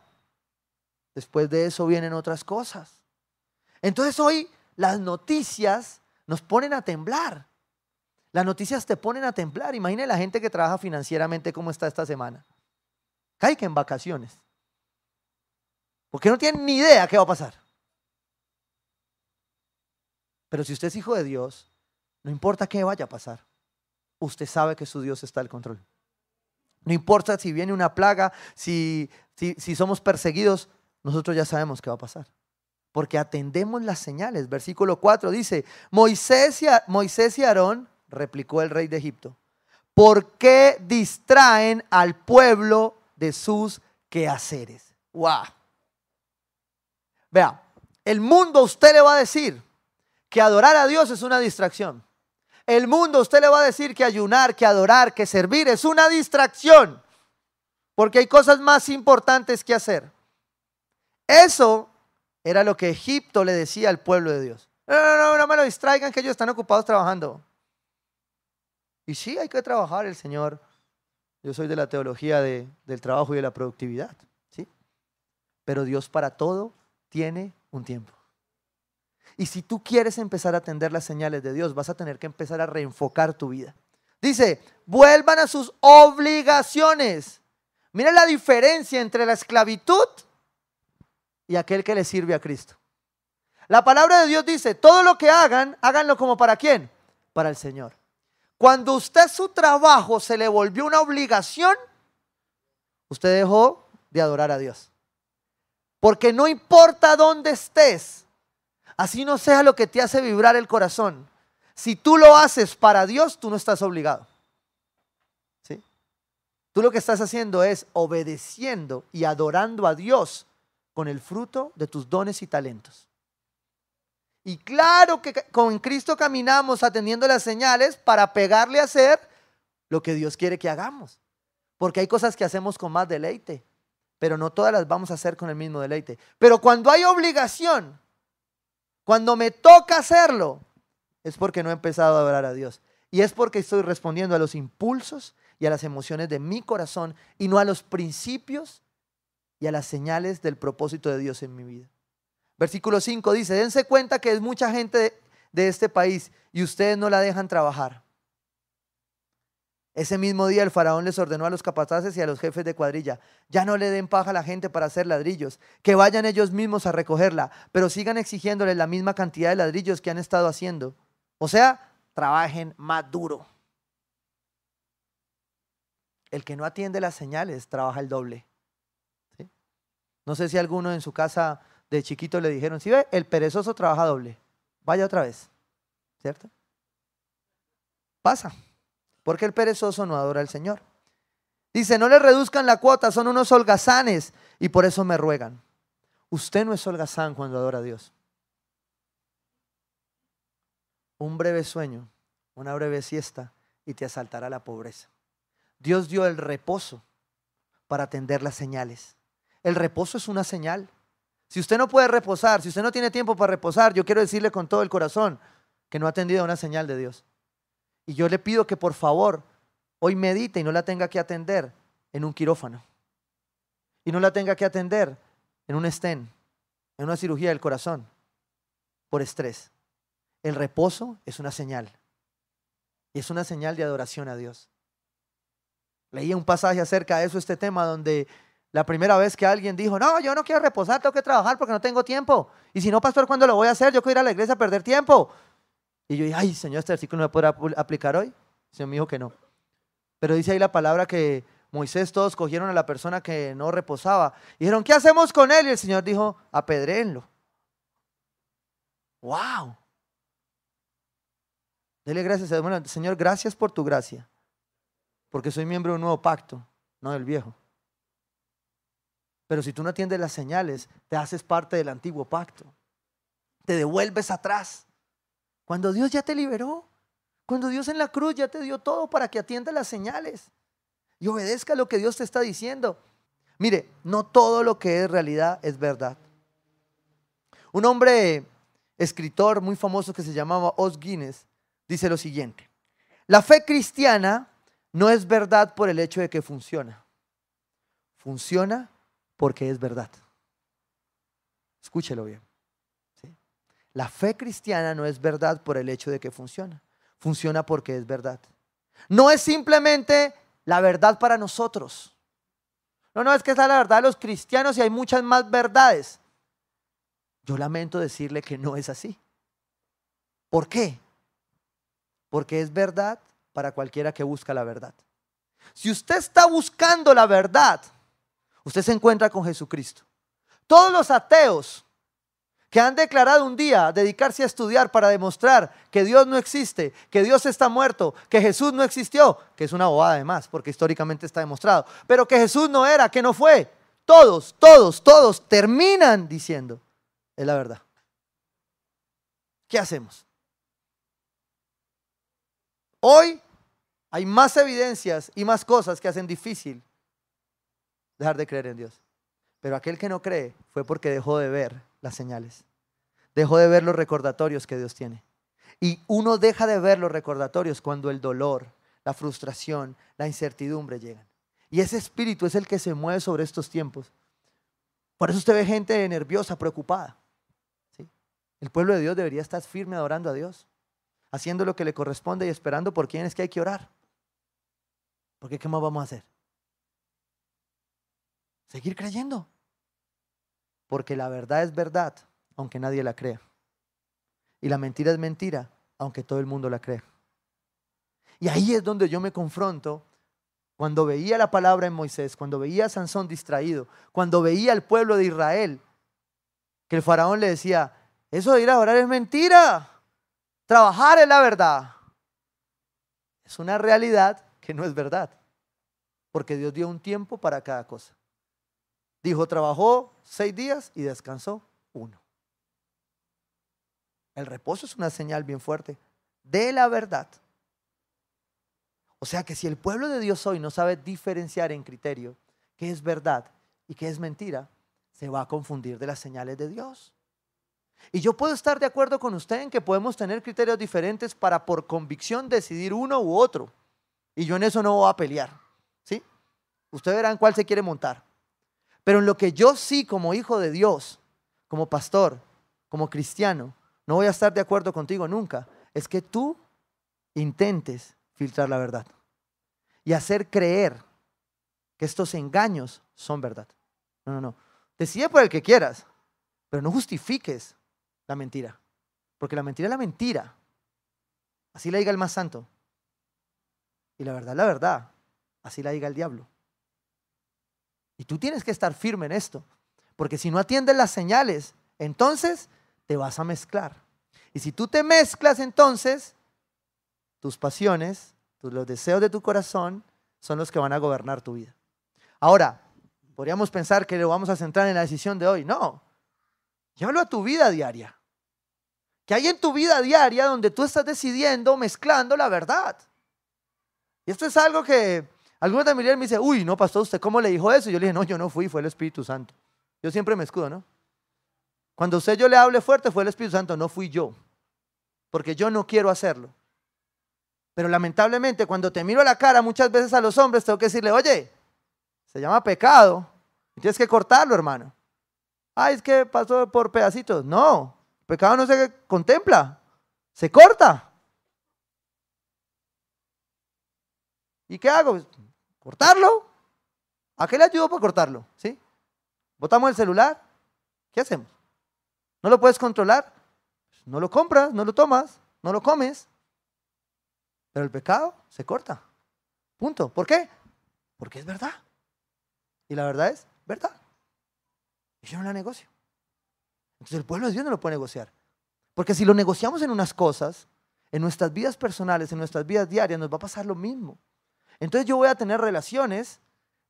después de eso vienen otras cosas. Entonces hoy las noticias nos ponen a temblar. Las noticias te ponen a temblar. Imagine la gente que trabaja financieramente cómo está esta semana. Caiga en vacaciones. Porque no tienen ni idea qué va a pasar. Pero si usted es hijo de Dios, no importa qué vaya a pasar, usted sabe que su Dios está al control. No importa si viene una plaga, si, si, somos perseguidos, nosotros ya sabemos qué va a pasar. Porque atendemos las señales. Versículo 4 dice, Moisés y, Moisés y Aarón, replicó el rey de Egipto, ¿por qué distraen al pueblo de sus quehaceres? ¡Wow! Vea, el mundo a usted le va a decir, que adorar a Dios es una distracción. El mundo usted le va a decir que ayunar, que adorar, que servir es una distracción. Porque hay cosas más importantes que hacer. Eso era lo que Egipto le decía al pueblo de Dios. No, no, no, no me lo distraigan que ellos están ocupados trabajando. Y sí, hay que trabajar el Señor. Yo soy de la teología del trabajo y de la productividad. ¿sí? Pero Dios para todo tiene un tiempo. Y si tú quieres empezar a atender las señales de Dios, vas a tener que empezar a reenfocar tu vida. Dice, vuelvan a sus obligaciones. Mira la diferencia entre la esclavitud y aquel que le sirve a Cristo. La palabra de Dios dice, todo lo que hagan, háganlo como para quién? Para el Señor. Cuando usted su trabajo se le volvió una obligación, usted dejó de adorar a Dios. Porque no importa dónde estés, Así no sea lo que te hace vibrar el corazón. Si tú lo haces para Dios, tú no estás obligado. ¿Sí? Tú lo que estás haciendo es obedeciendo y adorando a Dios con el fruto de tus dones y talentos. Y claro que con Cristo caminamos atendiendo las señales para pegarle a hacer lo que Dios quiere que hagamos. Porque hay cosas que hacemos con más deleite, pero no todas las vamos a hacer con el mismo deleite. Pero cuando hay obligación, cuando me toca hacerlo, es porque no he empezado a adorar a Dios. Y es porque estoy respondiendo a los impulsos y a las emociones de mi corazón y no a los principios y a las señales del propósito de Dios en mi vida. Versículo 5 dice, dense cuenta que es mucha gente de, este país y ustedes no la dejan trabajar. Ese mismo día el faraón les ordenó a los capataces y a los jefes de cuadrilla, ya no le den paja a la gente para hacer ladrillos, que vayan ellos mismos a recogerla, pero sigan exigiéndoles la misma cantidad de ladrillos que han estado haciendo. O sea, trabajen más duro. El que no atiende las señales trabaja el doble. No sé si alguno en su casa de chiquito le dijeron, si ve, el perezoso trabaja doble. Vaya otra vez. ¿Cierto? Pasa porque el perezoso no adora al Señor. Dice, no le reduzcan la cuota, son unos holgazanes y por eso me ruegan. Usted no es holgazán cuando adora a Dios. Un breve sueño, una breve siesta y te asaltará la pobreza. Dios dio el reposo para atender las señales. El reposo es una señal. Si usted no puede reposar, si usted no tiene tiempo para reposar, yo quiero decirle con todo el corazón que no ha atendido a una señal de Dios. Y yo le pido que por favor hoy medite y no la tenga que atender en un quirófano. Y no la tenga que atender en un estén, en una cirugía del corazón, por estrés. El reposo es una señal. Y es una señal de adoración a Dios. Leía un pasaje acerca de eso, este tema, donde la primera vez que alguien dijo, no, yo no quiero reposar, tengo que trabajar porque no tengo tiempo. Y si no, pastor, ¿cuándo lo voy a hacer? Yo quiero ir a la iglesia a perder tiempo. Y yo dije, ay, Señor, este versículo no me podrá aplicar hoy. Señor me dijo que no. Pero dice ahí la palabra que Moisés todos cogieron a la persona que no reposaba. Y dijeron, ¿qué hacemos con él? Y el Señor dijo, apedréenlo. ¡Wow! Dele gracias Señor, gracias por tu gracia. Porque soy miembro de un nuevo pacto, no del viejo. Pero si tú no atiendes las señales, te haces parte del antiguo pacto. Te devuelves atrás. Cuando Dios ya te liberó, cuando Dios en la cruz ya te dio todo para que atiendas las señales y obedezca lo que Dios te está diciendo. Mire, no todo lo que es realidad es verdad. Un hombre escritor muy famoso que se llamaba Os Guinness dice lo siguiente. La fe cristiana no es verdad por el hecho de que funciona. Funciona porque es verdad. Escúchelo bien. La fe cristiana no es verdad por el hecho de que funciona. Funciona porque es verdad. No es simplemente la verdad para nosotros. No, no, es que esa es la verdad de los cristianos y hay muchas más verdades. Yo lamento decirle que no es así. ¿Por qué? Porque es verdad para cualquiera que busca la verdad. Si usted está buscando la verdad, usted se encuentra con Jesucristo. Todos los ateos que han declarado un día dedicarse a estudiar para demostrar que Dios no existe, que Dios está muerto, que Jesús no existió, que es una bobada además, porque históricamente está demostrado, pero que Jesús no era, que no fue. Todos, todos, todos terminan diciendo, es la verdad. ¿Qué hacemos? Hoy hay más evidencias y más cosas que hacen difícil dejar de creer en Dios. Pero aquel que no cree fue porque dejó de ver las señales. Dejó de ver los recordatorios que Dios tiene. Y uno deja de ver los recordatorios cuando el dolor, la frustración, la incertidumbre llegan. Y ese espíritu es el que se mueve sobre estos tiempos. Por eso usted ve gente nerviosa, preocupada. El pueblo de Dios debería estar firme adorando a Dios, haciendo lo que le corresponde y esperando por quién es que hay que orar. Porque ¿qué más vamos a hacer? Seguir creyendo. Porque la verdad es verdad, aunque nadie la crea. Y la mentira es mentira, aunque todo el mundo la crea. Y ahí es donde yo me confronto cuando veía la palabra en Moisés, cuando veía a Sansón distraído, cuando veía al pueblo de Israel, que el faraón le decía, eso de ir a orar es mentira. Trabajar es la verdad. Es una realidad que no es verdad. Porque Dios dio un tiempo para cada cosa. Dijo, trabajó seis días y descansó uno. El reposo es una señal bien fuerte de la verdad. O sea que si el pueblo de Dios hoy no sabe diferenciar en criterio qué es verdad y qué es mentira, se va a confundir de las señales de Dios. Y yo puedo estar de acuerdo con usted en que podemos tener criterios diferentes para por convicción decidir uno u otro. Y yo en eso no voy a pelear. ¿Sí? Usted verá en cuál se quiere montar. Pero en lo que yo sí como hijo de Dios, como pastor, como cristiano, no voy a estar de acuerdo contigo nunca, es que tú intentes filtrar la verdad y hacer creer que estos engaños son verdad. No, no, no. Decide por el que quieras, pero no justifiques la mentira. Porque la mentira es la mentira. Así la diga el más santo. Y la verdad es la verdad. Así la diga el diablo. Y tú tienes que estar firme en esto. Porque si no atiendes las señales, entonces te vas a mezclar. Y si tú te mezclas, entonces tus pasiones, los deseos de tu corazón son los que van a gobernar tu vida. Ahora, podríamos pensar que lo vamos a centrar en la decisión de hoy. No. Llévalo a tu vida diaria que hay en tu vida diaria donde tú estás decidiendo, mezclando la verdad. Y esto es algo que algunos familiares me dicen, uy, no, pastor, ¿usted cómo le dijo eso? yo le dije, no, yo no fui, fue el Espíritu Santo. Yo siempre me escudo, ¿no? Cuando usted yo le hable fuerte, fue el Espíritu Santo, no fui yo. Porque yo no quiero hacerlo. Pero lamentablemente, cuando te miro a la cara, muchas veces a los hombres tengo que decirle, oye, se llama pecado. Tienes que cortarlo, hermano. Ay, es que pasó por pedacitos. No, pecado no se contempla, se corta. ¿Y qué hago? ¿Cortarlo? ¿A qué le ayudo para cortarlo? ¿Sí? ¿Botamos el celular? ¿Qué hacemos? ¿No lo puedes controlar? No lo compras, no lo tomas, no lo comes. Pero el pecado se corta. Punto. ¿Por qué? Porque es verdad. Y la verdad es verdad. Y yo no la negocio. Entonces el pueblo de Dios no lo puede negociar. Porque si lo negociamos en unas cosas, en nuestras vidas personales, en nuestras vidas diarias, nos va a pasar lo mismo. Entonces yo voy a tener relaciones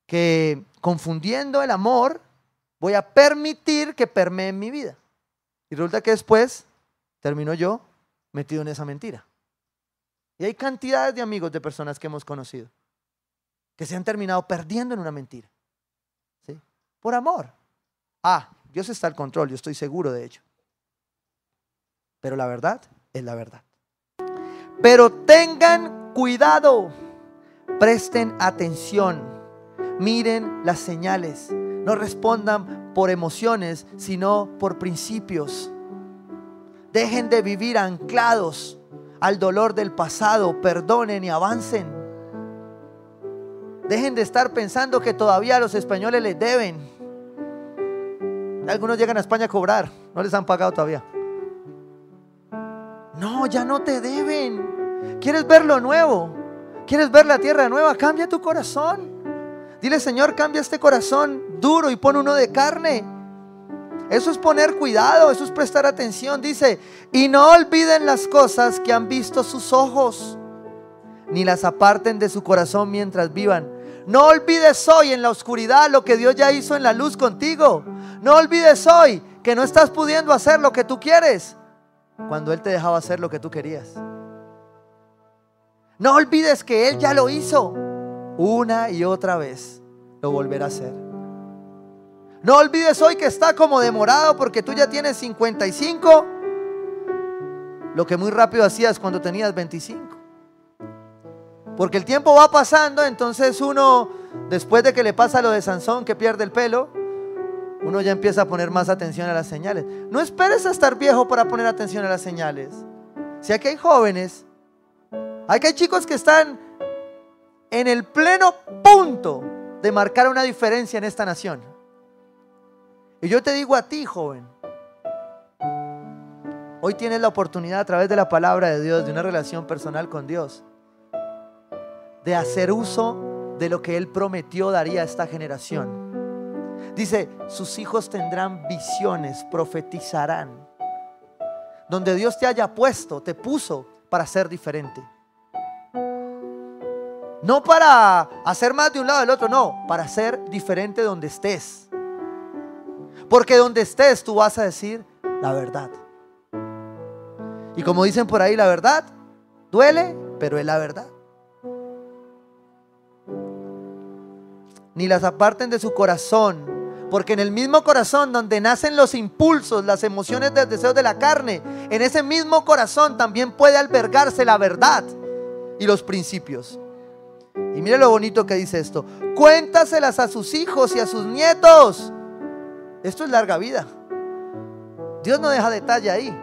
que confundiendo el amor, voy a permitir que permeen mi vida. Y resulta que después termino yo metido en esa mentira. Y hay cantidades de amigos, de personas que hemos conocido, que se han terminado perdiendo en una mentira. ¿Sí? Por amor. Ah, Dios está al control, yo estoy seguro de ello. Pero la verdad es la verdad. Pero tengan cuidado, presten atención, miren las señales, no respondan por emociones, sino por principios. Dejen de vivir anclados al dolor del pasado, perdonen y avancen. Dejen de estar pensando que todavía los españoles les deben. Algunos llegan a España a cobrar, no les han pagado todavía. No, ya no te deben. ¿Quieres ver lo nuevo? ¿Quieres ver la tierra nueva? Cambia tu corazón. Dile, Señor, cambia este corazón duro y pon uno de carne. Eso es poner cuidado, eso es prestar atención. Dice, y no olviden las cosas que han visto sus ojos, ni las aparten de su corazón mientras vivan. No olvides hoy en la oscuridad lo que Dios ya hizo en la luz contigo. No olvides hoy que no estás pudiendo hacer lo que tú quieres cuando Él te dejaba hacer lo que tú querías. No olvides que Él ya lo hizo una y otra vez. Lo volverá a hacer. No olvides hoy que está como demorado porque tú ya tienes 55. Lo que muy rápido hacías cuando tenías 25. Porque el tiempo va pasando, entonces uno, después de que le pasa lo de Sansón, que pierde el pelo, uno ya empieza a poner más atención a las señales. No esperes a estar viejo para poner atención a las señales. Si aquí hay jóvenes, aquí hay chicos que están en el pleno punto de marcar una diferencia en esta nación. Y yo te digo a ti, joven, hoy tienes la oportunidad a través de la palabra de Dios, de una relación personal con Dios, de hacer uso de lo que Él prometió daría a esta generación. Dice, sus hijos tendrán visiones, profetizarán. Donde Dios te haya puesto, te puso para ser diferente. No para hacer más de un lado del otro, no, para ser diferente donde estés. Porque donde estés tú vas a decir la verdad. Y como dicen por ahí, la verdad duele, pero es la verdad. Ni las aparten de su corazón, porque en el mismo corazón donde nacen los impulsos, las emociones del deseo de la carne, en ese mismo corazón también puede albergarse la verdad y los principios. Y mire lo bonito que dice esto. Cuéntaselas a sus hijos y a sus nietos esto es larga vida. Dios no deja detalle ahí.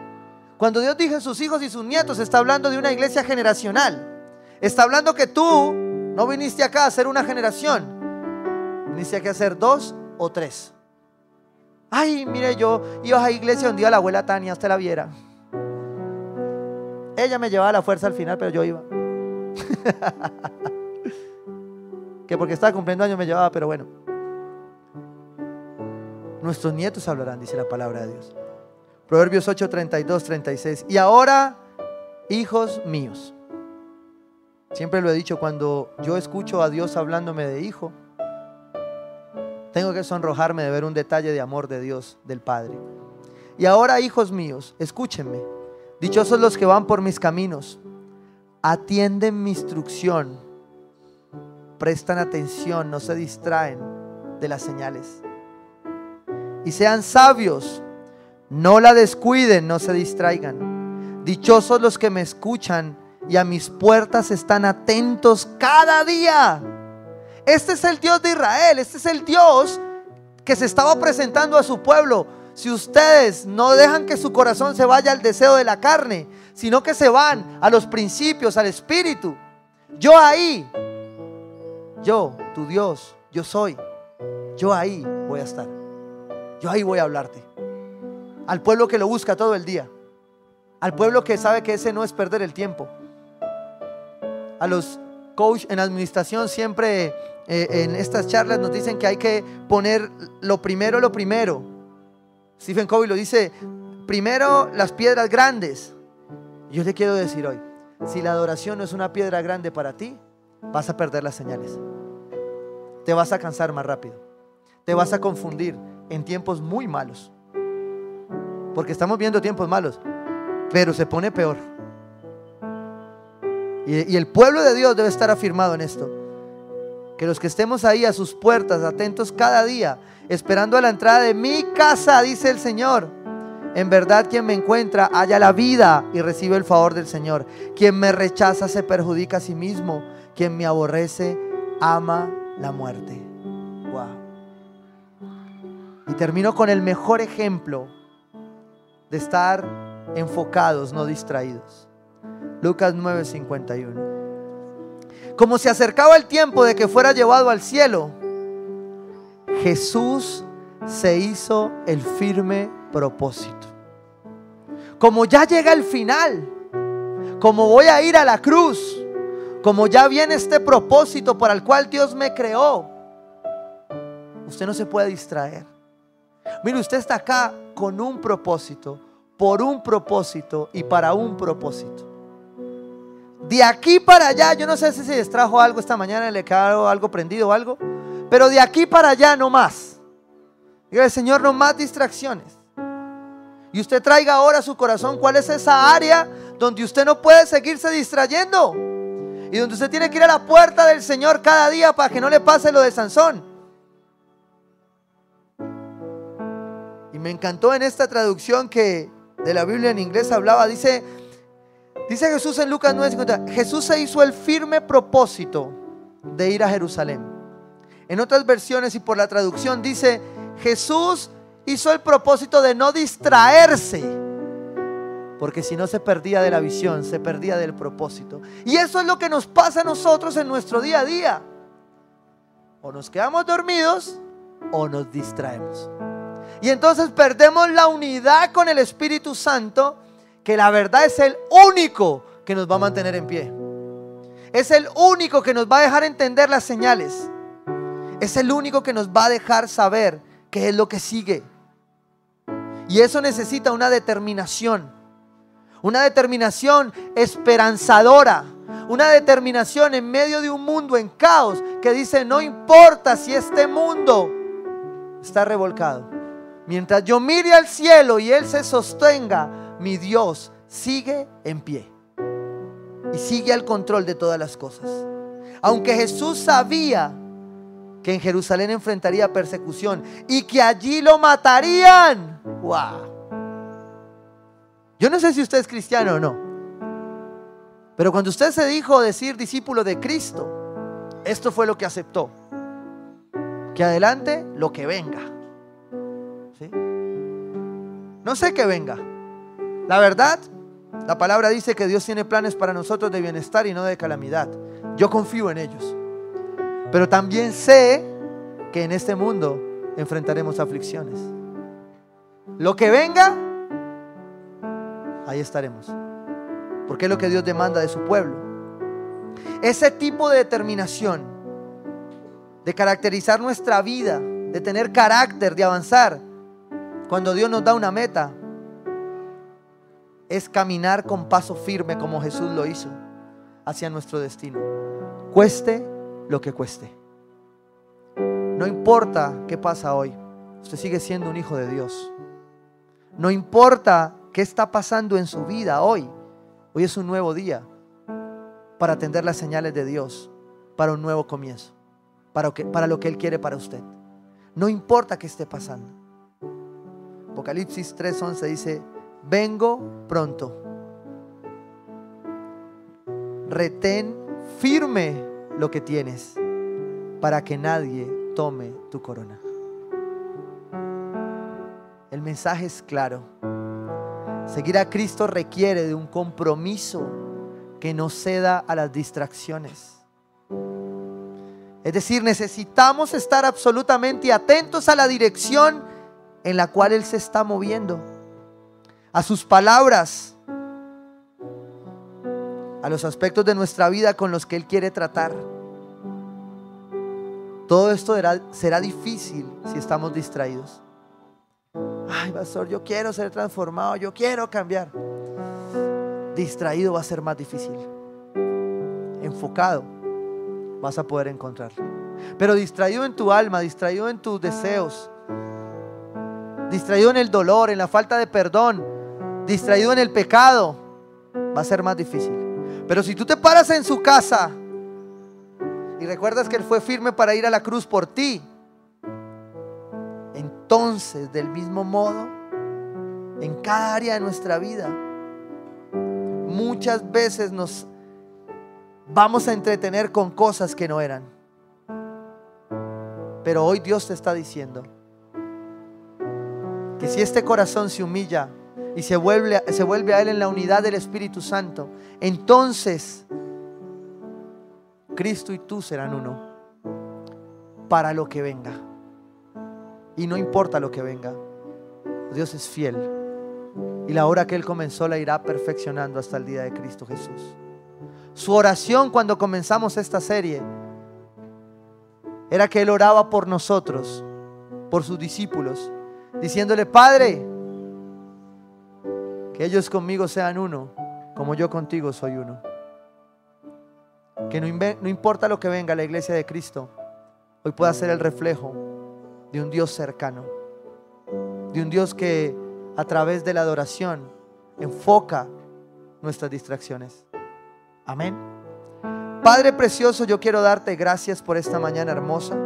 Cuando Dios dice sus hijos y sus nietos, está hablando de una iglesia generacional. Está hablando que tú no viniste acá a ser una generación. Viniste aquí a ser dos o tres. Ay, mire, yo iba a la iglesia un día la abuela Tania, usted la viera. Ella me llevaba la fuerza al final, pero yo iba. que porque estaba cumpliendo años me llevaba, pero bueno. Nuestros nietos hablarán, dice la palabra de Dios. Proverbios 8, 32, 36. Y ahora, hijos míos. Siempre lo he dicho, cuando yo escucho a Dios hablándome de hijo, tengo que sonrojarme de ver un detalle de amor de Dios, del Padre. Y ahora, hijos míos, escúchenme. Dichosos los que van por mis caminos. Atienden mi instrucción. Prestan atención, no se distraen de las señales y sean sabios. No la descuiden, no se distraigan. Dichosos los que me escuchan y a mis puertas están atentos cada día. Este es el Dios de Israel, este es el Dios que se estaba presentando a su pueblo. Si ustedes no dejan que su corazón se vaya al deseo de la carne, sino que se van a los principios, al espíritu, yo ahí, yo, tu Dios, yo soy, yo ahí voy a estar. Yo ahí voy a hablarte. Al pueblo que lo busca todo el día. Al pueblo que sabe que ese no es perder el tiempo. A los coach en administración siempre eh, en estas charlas nos dicen que hay que poner lo primero, lo primero. Stephen Covey lo dice, primero las piedras grandes. Yo le quiero decir hoy, si la adoración no es una piedra grande para ti, vas a perder las señales. Te vas a cansar más rápido. Te vas a confundir en tiempos muy malos. Porque estamos viendo tiempos malos, pero se pone peor. Y, el pueblo de Dios debe estar afirmado en esto. Que los que estemos ahí a sus puertas, atentos cada día, esperando a la entrada de mi casa, dice el Señor. En verdad quien me encuentra halla la vida y recibe el favor del Señor. Quien me rechaza se perjudica a sí mismo. Quien me aborrece ama la muerte. Y termino con el mejor ejemplo de estar enfocados, no distraídos. Lucas 9:51. Como se acercaba el tiempo de que fuera llevado al cielo, Jesús se hizo el firme propósito. Como ya llega el final, como voy a ir a la cruz, como ya viene este propósito para el cual Dios me creó, usted no se puede distraer. Mire, usted está acá con un propósito, por un propósito y para un propósito. De aquí para allá, yo no sé si se distrajo algo esta mañana, le quedó algo prendido o algo, pero de aquí para allá no más. Diga, Señor, no más distracciones. Y usted traiga ahora a su corazón cuál es esa área donde usted no puede seguirse distrayendo. Y donde usted tiene que ir a la puerta del Señor cada día para que no le pase lo de Sansón. Y me encantó en esta traducción que de la Biblia en inglés hablaba, dice, Dice Jesús en Lucas 9:50, Jesús se hizo el firme propósito de ir a Jerusalén. En otras versiones y por la traducción dice, Jesús hizo el propósito de no distraerse, porque si no se perdía de la visión, se perdía del propósito. Y eso es lo que nos pasa a nosotros en nuestro día a día. O nos quedamos dormidos o nos distraemos. Y entonces perdemos la unidad con el Espíritu Santo que la verdad es el único que nos va a mantener en pie. Es el único que nos va a dejar entender las señales. Es el único que nos va a dejar saber qué es lo que sigue. Y eso necesita una determinación. Una determinación esperanzadora. Una determinación en medio de un mundo en caos que dice, no importa si este mundo está revolcado. Mientras yo mire al cielo y Él se sostenga, mi Dios sigue en pie y sigue al control de todas las cosas. Aunque Jesús sabía que en Jerusalén enfrentaría persecución y que allí lo matarían. ¡Wow! Yo no sé si usted es cristiano o no, pero cuando usted se dijo decir discípulo de Cristo, esto fue lo que aceptó. Que adelante lo que venga. No sé que venga, la verdad, la palabra dice que Dios tiene planes para nosotros de bienestar y no de calamidad. Yo confío en ellos. Pero también sé que en este mundo enfrentaremos aflicciones. Lo que venga, ahí estaremos. Porque es lo que Dios demanda de su pueblo. Ese tipo de determinación, de caracterizar nuestra vida, de tener carácter, de avanzar, cuando Dios nos da una meta, es caminar con paso firme como Jesús lo hizo hacia nuestro destino. Cueste lo que cueste. No importa qué pasa hoy, usted sigue siendo un hijo de Dios. No importa qué está pasando en su vida hoy, hoy es un nuevo día para atender las señales de Dios, para un nuevo comienzo, para, para lo que Él quiere para usted. No importa qué esté pasando. Apocalipsis 3:11 dice, vengo pronto. Retén firme lo que tienes para que nadie tome tu corona. El mensaje es claro. Seguir a Cristo requiere de un compromiso que no ceda a las distracciones. Es decir, necesitamos estar absolutamente atentos a la dirección en la cual Él se está moviendo a sus palabras, a los aspectos de nuestra vida con los que Él quiere tratar. Todo esto será, difícil si estamos distraídos. Ay, pastor, yo quiero ser transformado, yo quiero cambiar. Distraído va a ser más difícil. Enfocado vas a poder encontrarlo. Pero distraído en tu alma, distraído en tus deseos, distraído en el dolor, en la falta de perdón, distraído en el pecado, va a ser más difícil. Pero si tú te paras en su casa y recuerdas que Él fue firme para ir a la cruz por ti, entonces del mismo modo, en cada área de nuestra vida, muchas veces nos vamos a entretener con cosas que no eran. Pero hoy Dios te está diciendo que si este corazón se humilla y se vuelve, se vuelve a Él en la unidad del Espíritu Santo, entonces Cristo y tú serán uno para lo que venga. Y no importa lo que venga, Dios es fiel. Y la hora que Él comenzó la irá perfeccionando hasta el día de Cristo Jesús. Su oración cuando comenzamos esta serie era que Él oraba por nosotros, por sus discípulos, diciéndole, Padre, que ellos conmigo sean uno, como yo contigo soy uno. Que no, no importa lo que venga la iglesia de Cristo, hoy pueda ser el reflejo de un Dios cercano, de un Dios que a través de la adoración enfoca nuestras distracciones. Amén. Padre precioso, yo quiero darte gracias por esta mañana hermosa.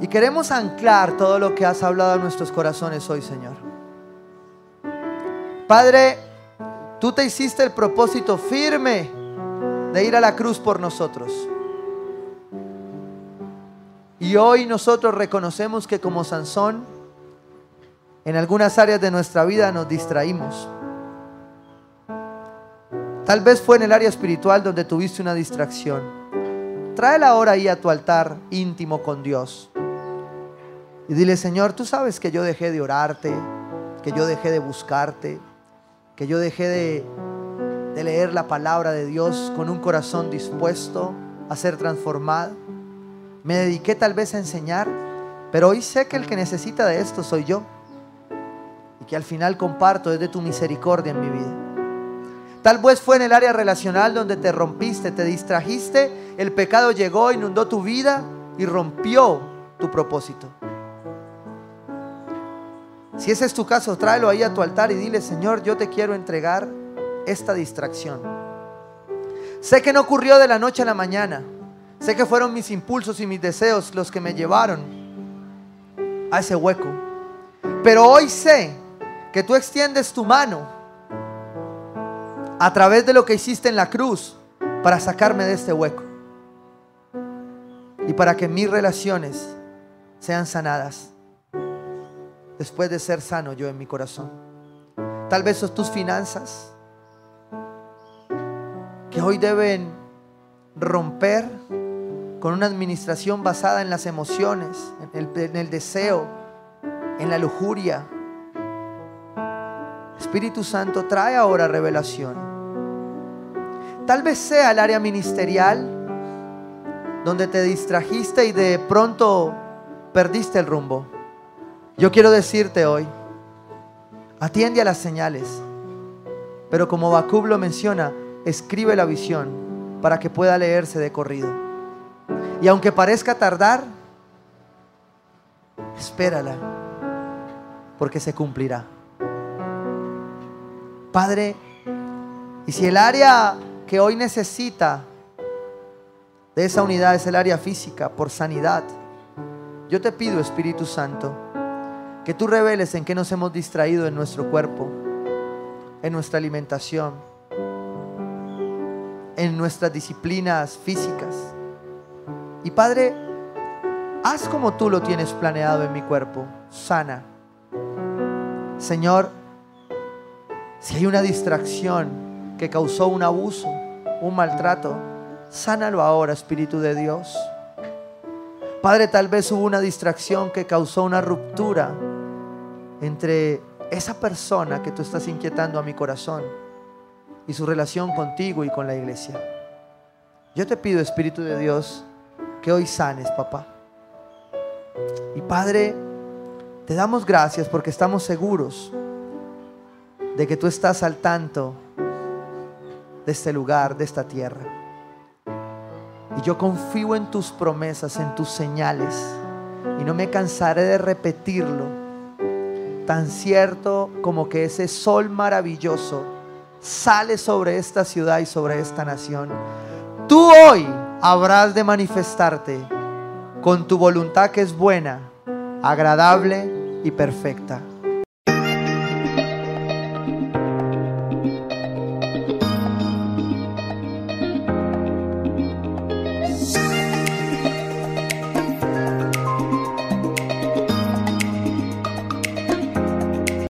Y queremos anclar todo lo que has hablado en nuestros corazones hoy, Señor. Padre, tú te hiciste el propósito firme de ir a la cruz por nosotros. Y hoy nosotros reconocemos que como Sansón, en algunas áreas de nuestra vida nos distraímos. Tal vez fue en el área espiritual donde tuviste una distracción. Tráela ahora ahí a tu altar íntimo con Dios. Y dile, Señor, tú sabes que yo dejé de orarte, que yo dejé de buscarte, que yo dejé de, de leer la palabra de Dios con un corazón dispuesto a ser transformado. Me dediqué tal vez a enseñar, pero hoy sé que el que necesita de esto soy yo. Y que al final comparto desde tu misericordia en mi vida. Tal vez fue en el área relacional donde te rompiste, te distrajiste, el pecado llegó, inundó tu vida y rompió tu propósito. Si ese es tu caso, tráelo ahí a tu altar y dile, Señor, yo te quiero entregar esta distracción. Sé que no ocurrió de la noche a la mañana. Sé que fueron mis impulsos y mis deseos los que me llevaron a ese hueco. Pero hoy sé que tú extiendes tu mano a través de lo que hiciste en la cruz para sacarme de este hueco y para que mis relaciones sean sanadas después de ser sano yo en mi corazón. Tal vez son tus finanzas que hoy deben romper con una administración basada en las emociones, en el, deseo, en la lujuria. Espíritu Santo, trae ahora revelación. Tal vez sea el área ministerial donde te distrajiste y de pronto perdiste el rumbo. Yo quiero decirte hoy, atiende a las señales, pero como Bacub lo menciona, escribe la visión para que pueda leerse de corrido. Y aunque parezca tardar, espérala, porque se cumplirá. Padre, y si el área que hoy necesita de esa unidad es el área física, por sanidad. Yo te pido, Espíritu Santo, que tú reveles en qué nos hemos distraído en nuestro cuerpo, en nuestra alimentación, en nuestras disciplinas físicas. Y Padre, haz como tú lo tienes planeado en mi cuerpo, sana. Señor, si hay una distracción que causó un abuso, un maltrato, sánalo ahora, Espíritu de Dios. Padre, tal vez hubo una distracción que causó una ruptura entre esa persona que tú estás inquietando a mi corazón y su relación contigo y con la iglesia. Yo te pido, Espíritu de Dios, que hoy sanes, papá. Y Padre, te damos gracias porque estamos seguros de que tú estás al tanto de este lugar, de esta tierra. Y yo confío en tus promesas, en tus señales. Y no me cansaré de repetirlo. Tan cierto como que ese sol maravilloso sale sobre esta ciudad y sobre esta nación. Tú hoy habrás de manifestarte con tu voluntad que es buena, agradable y perfecta.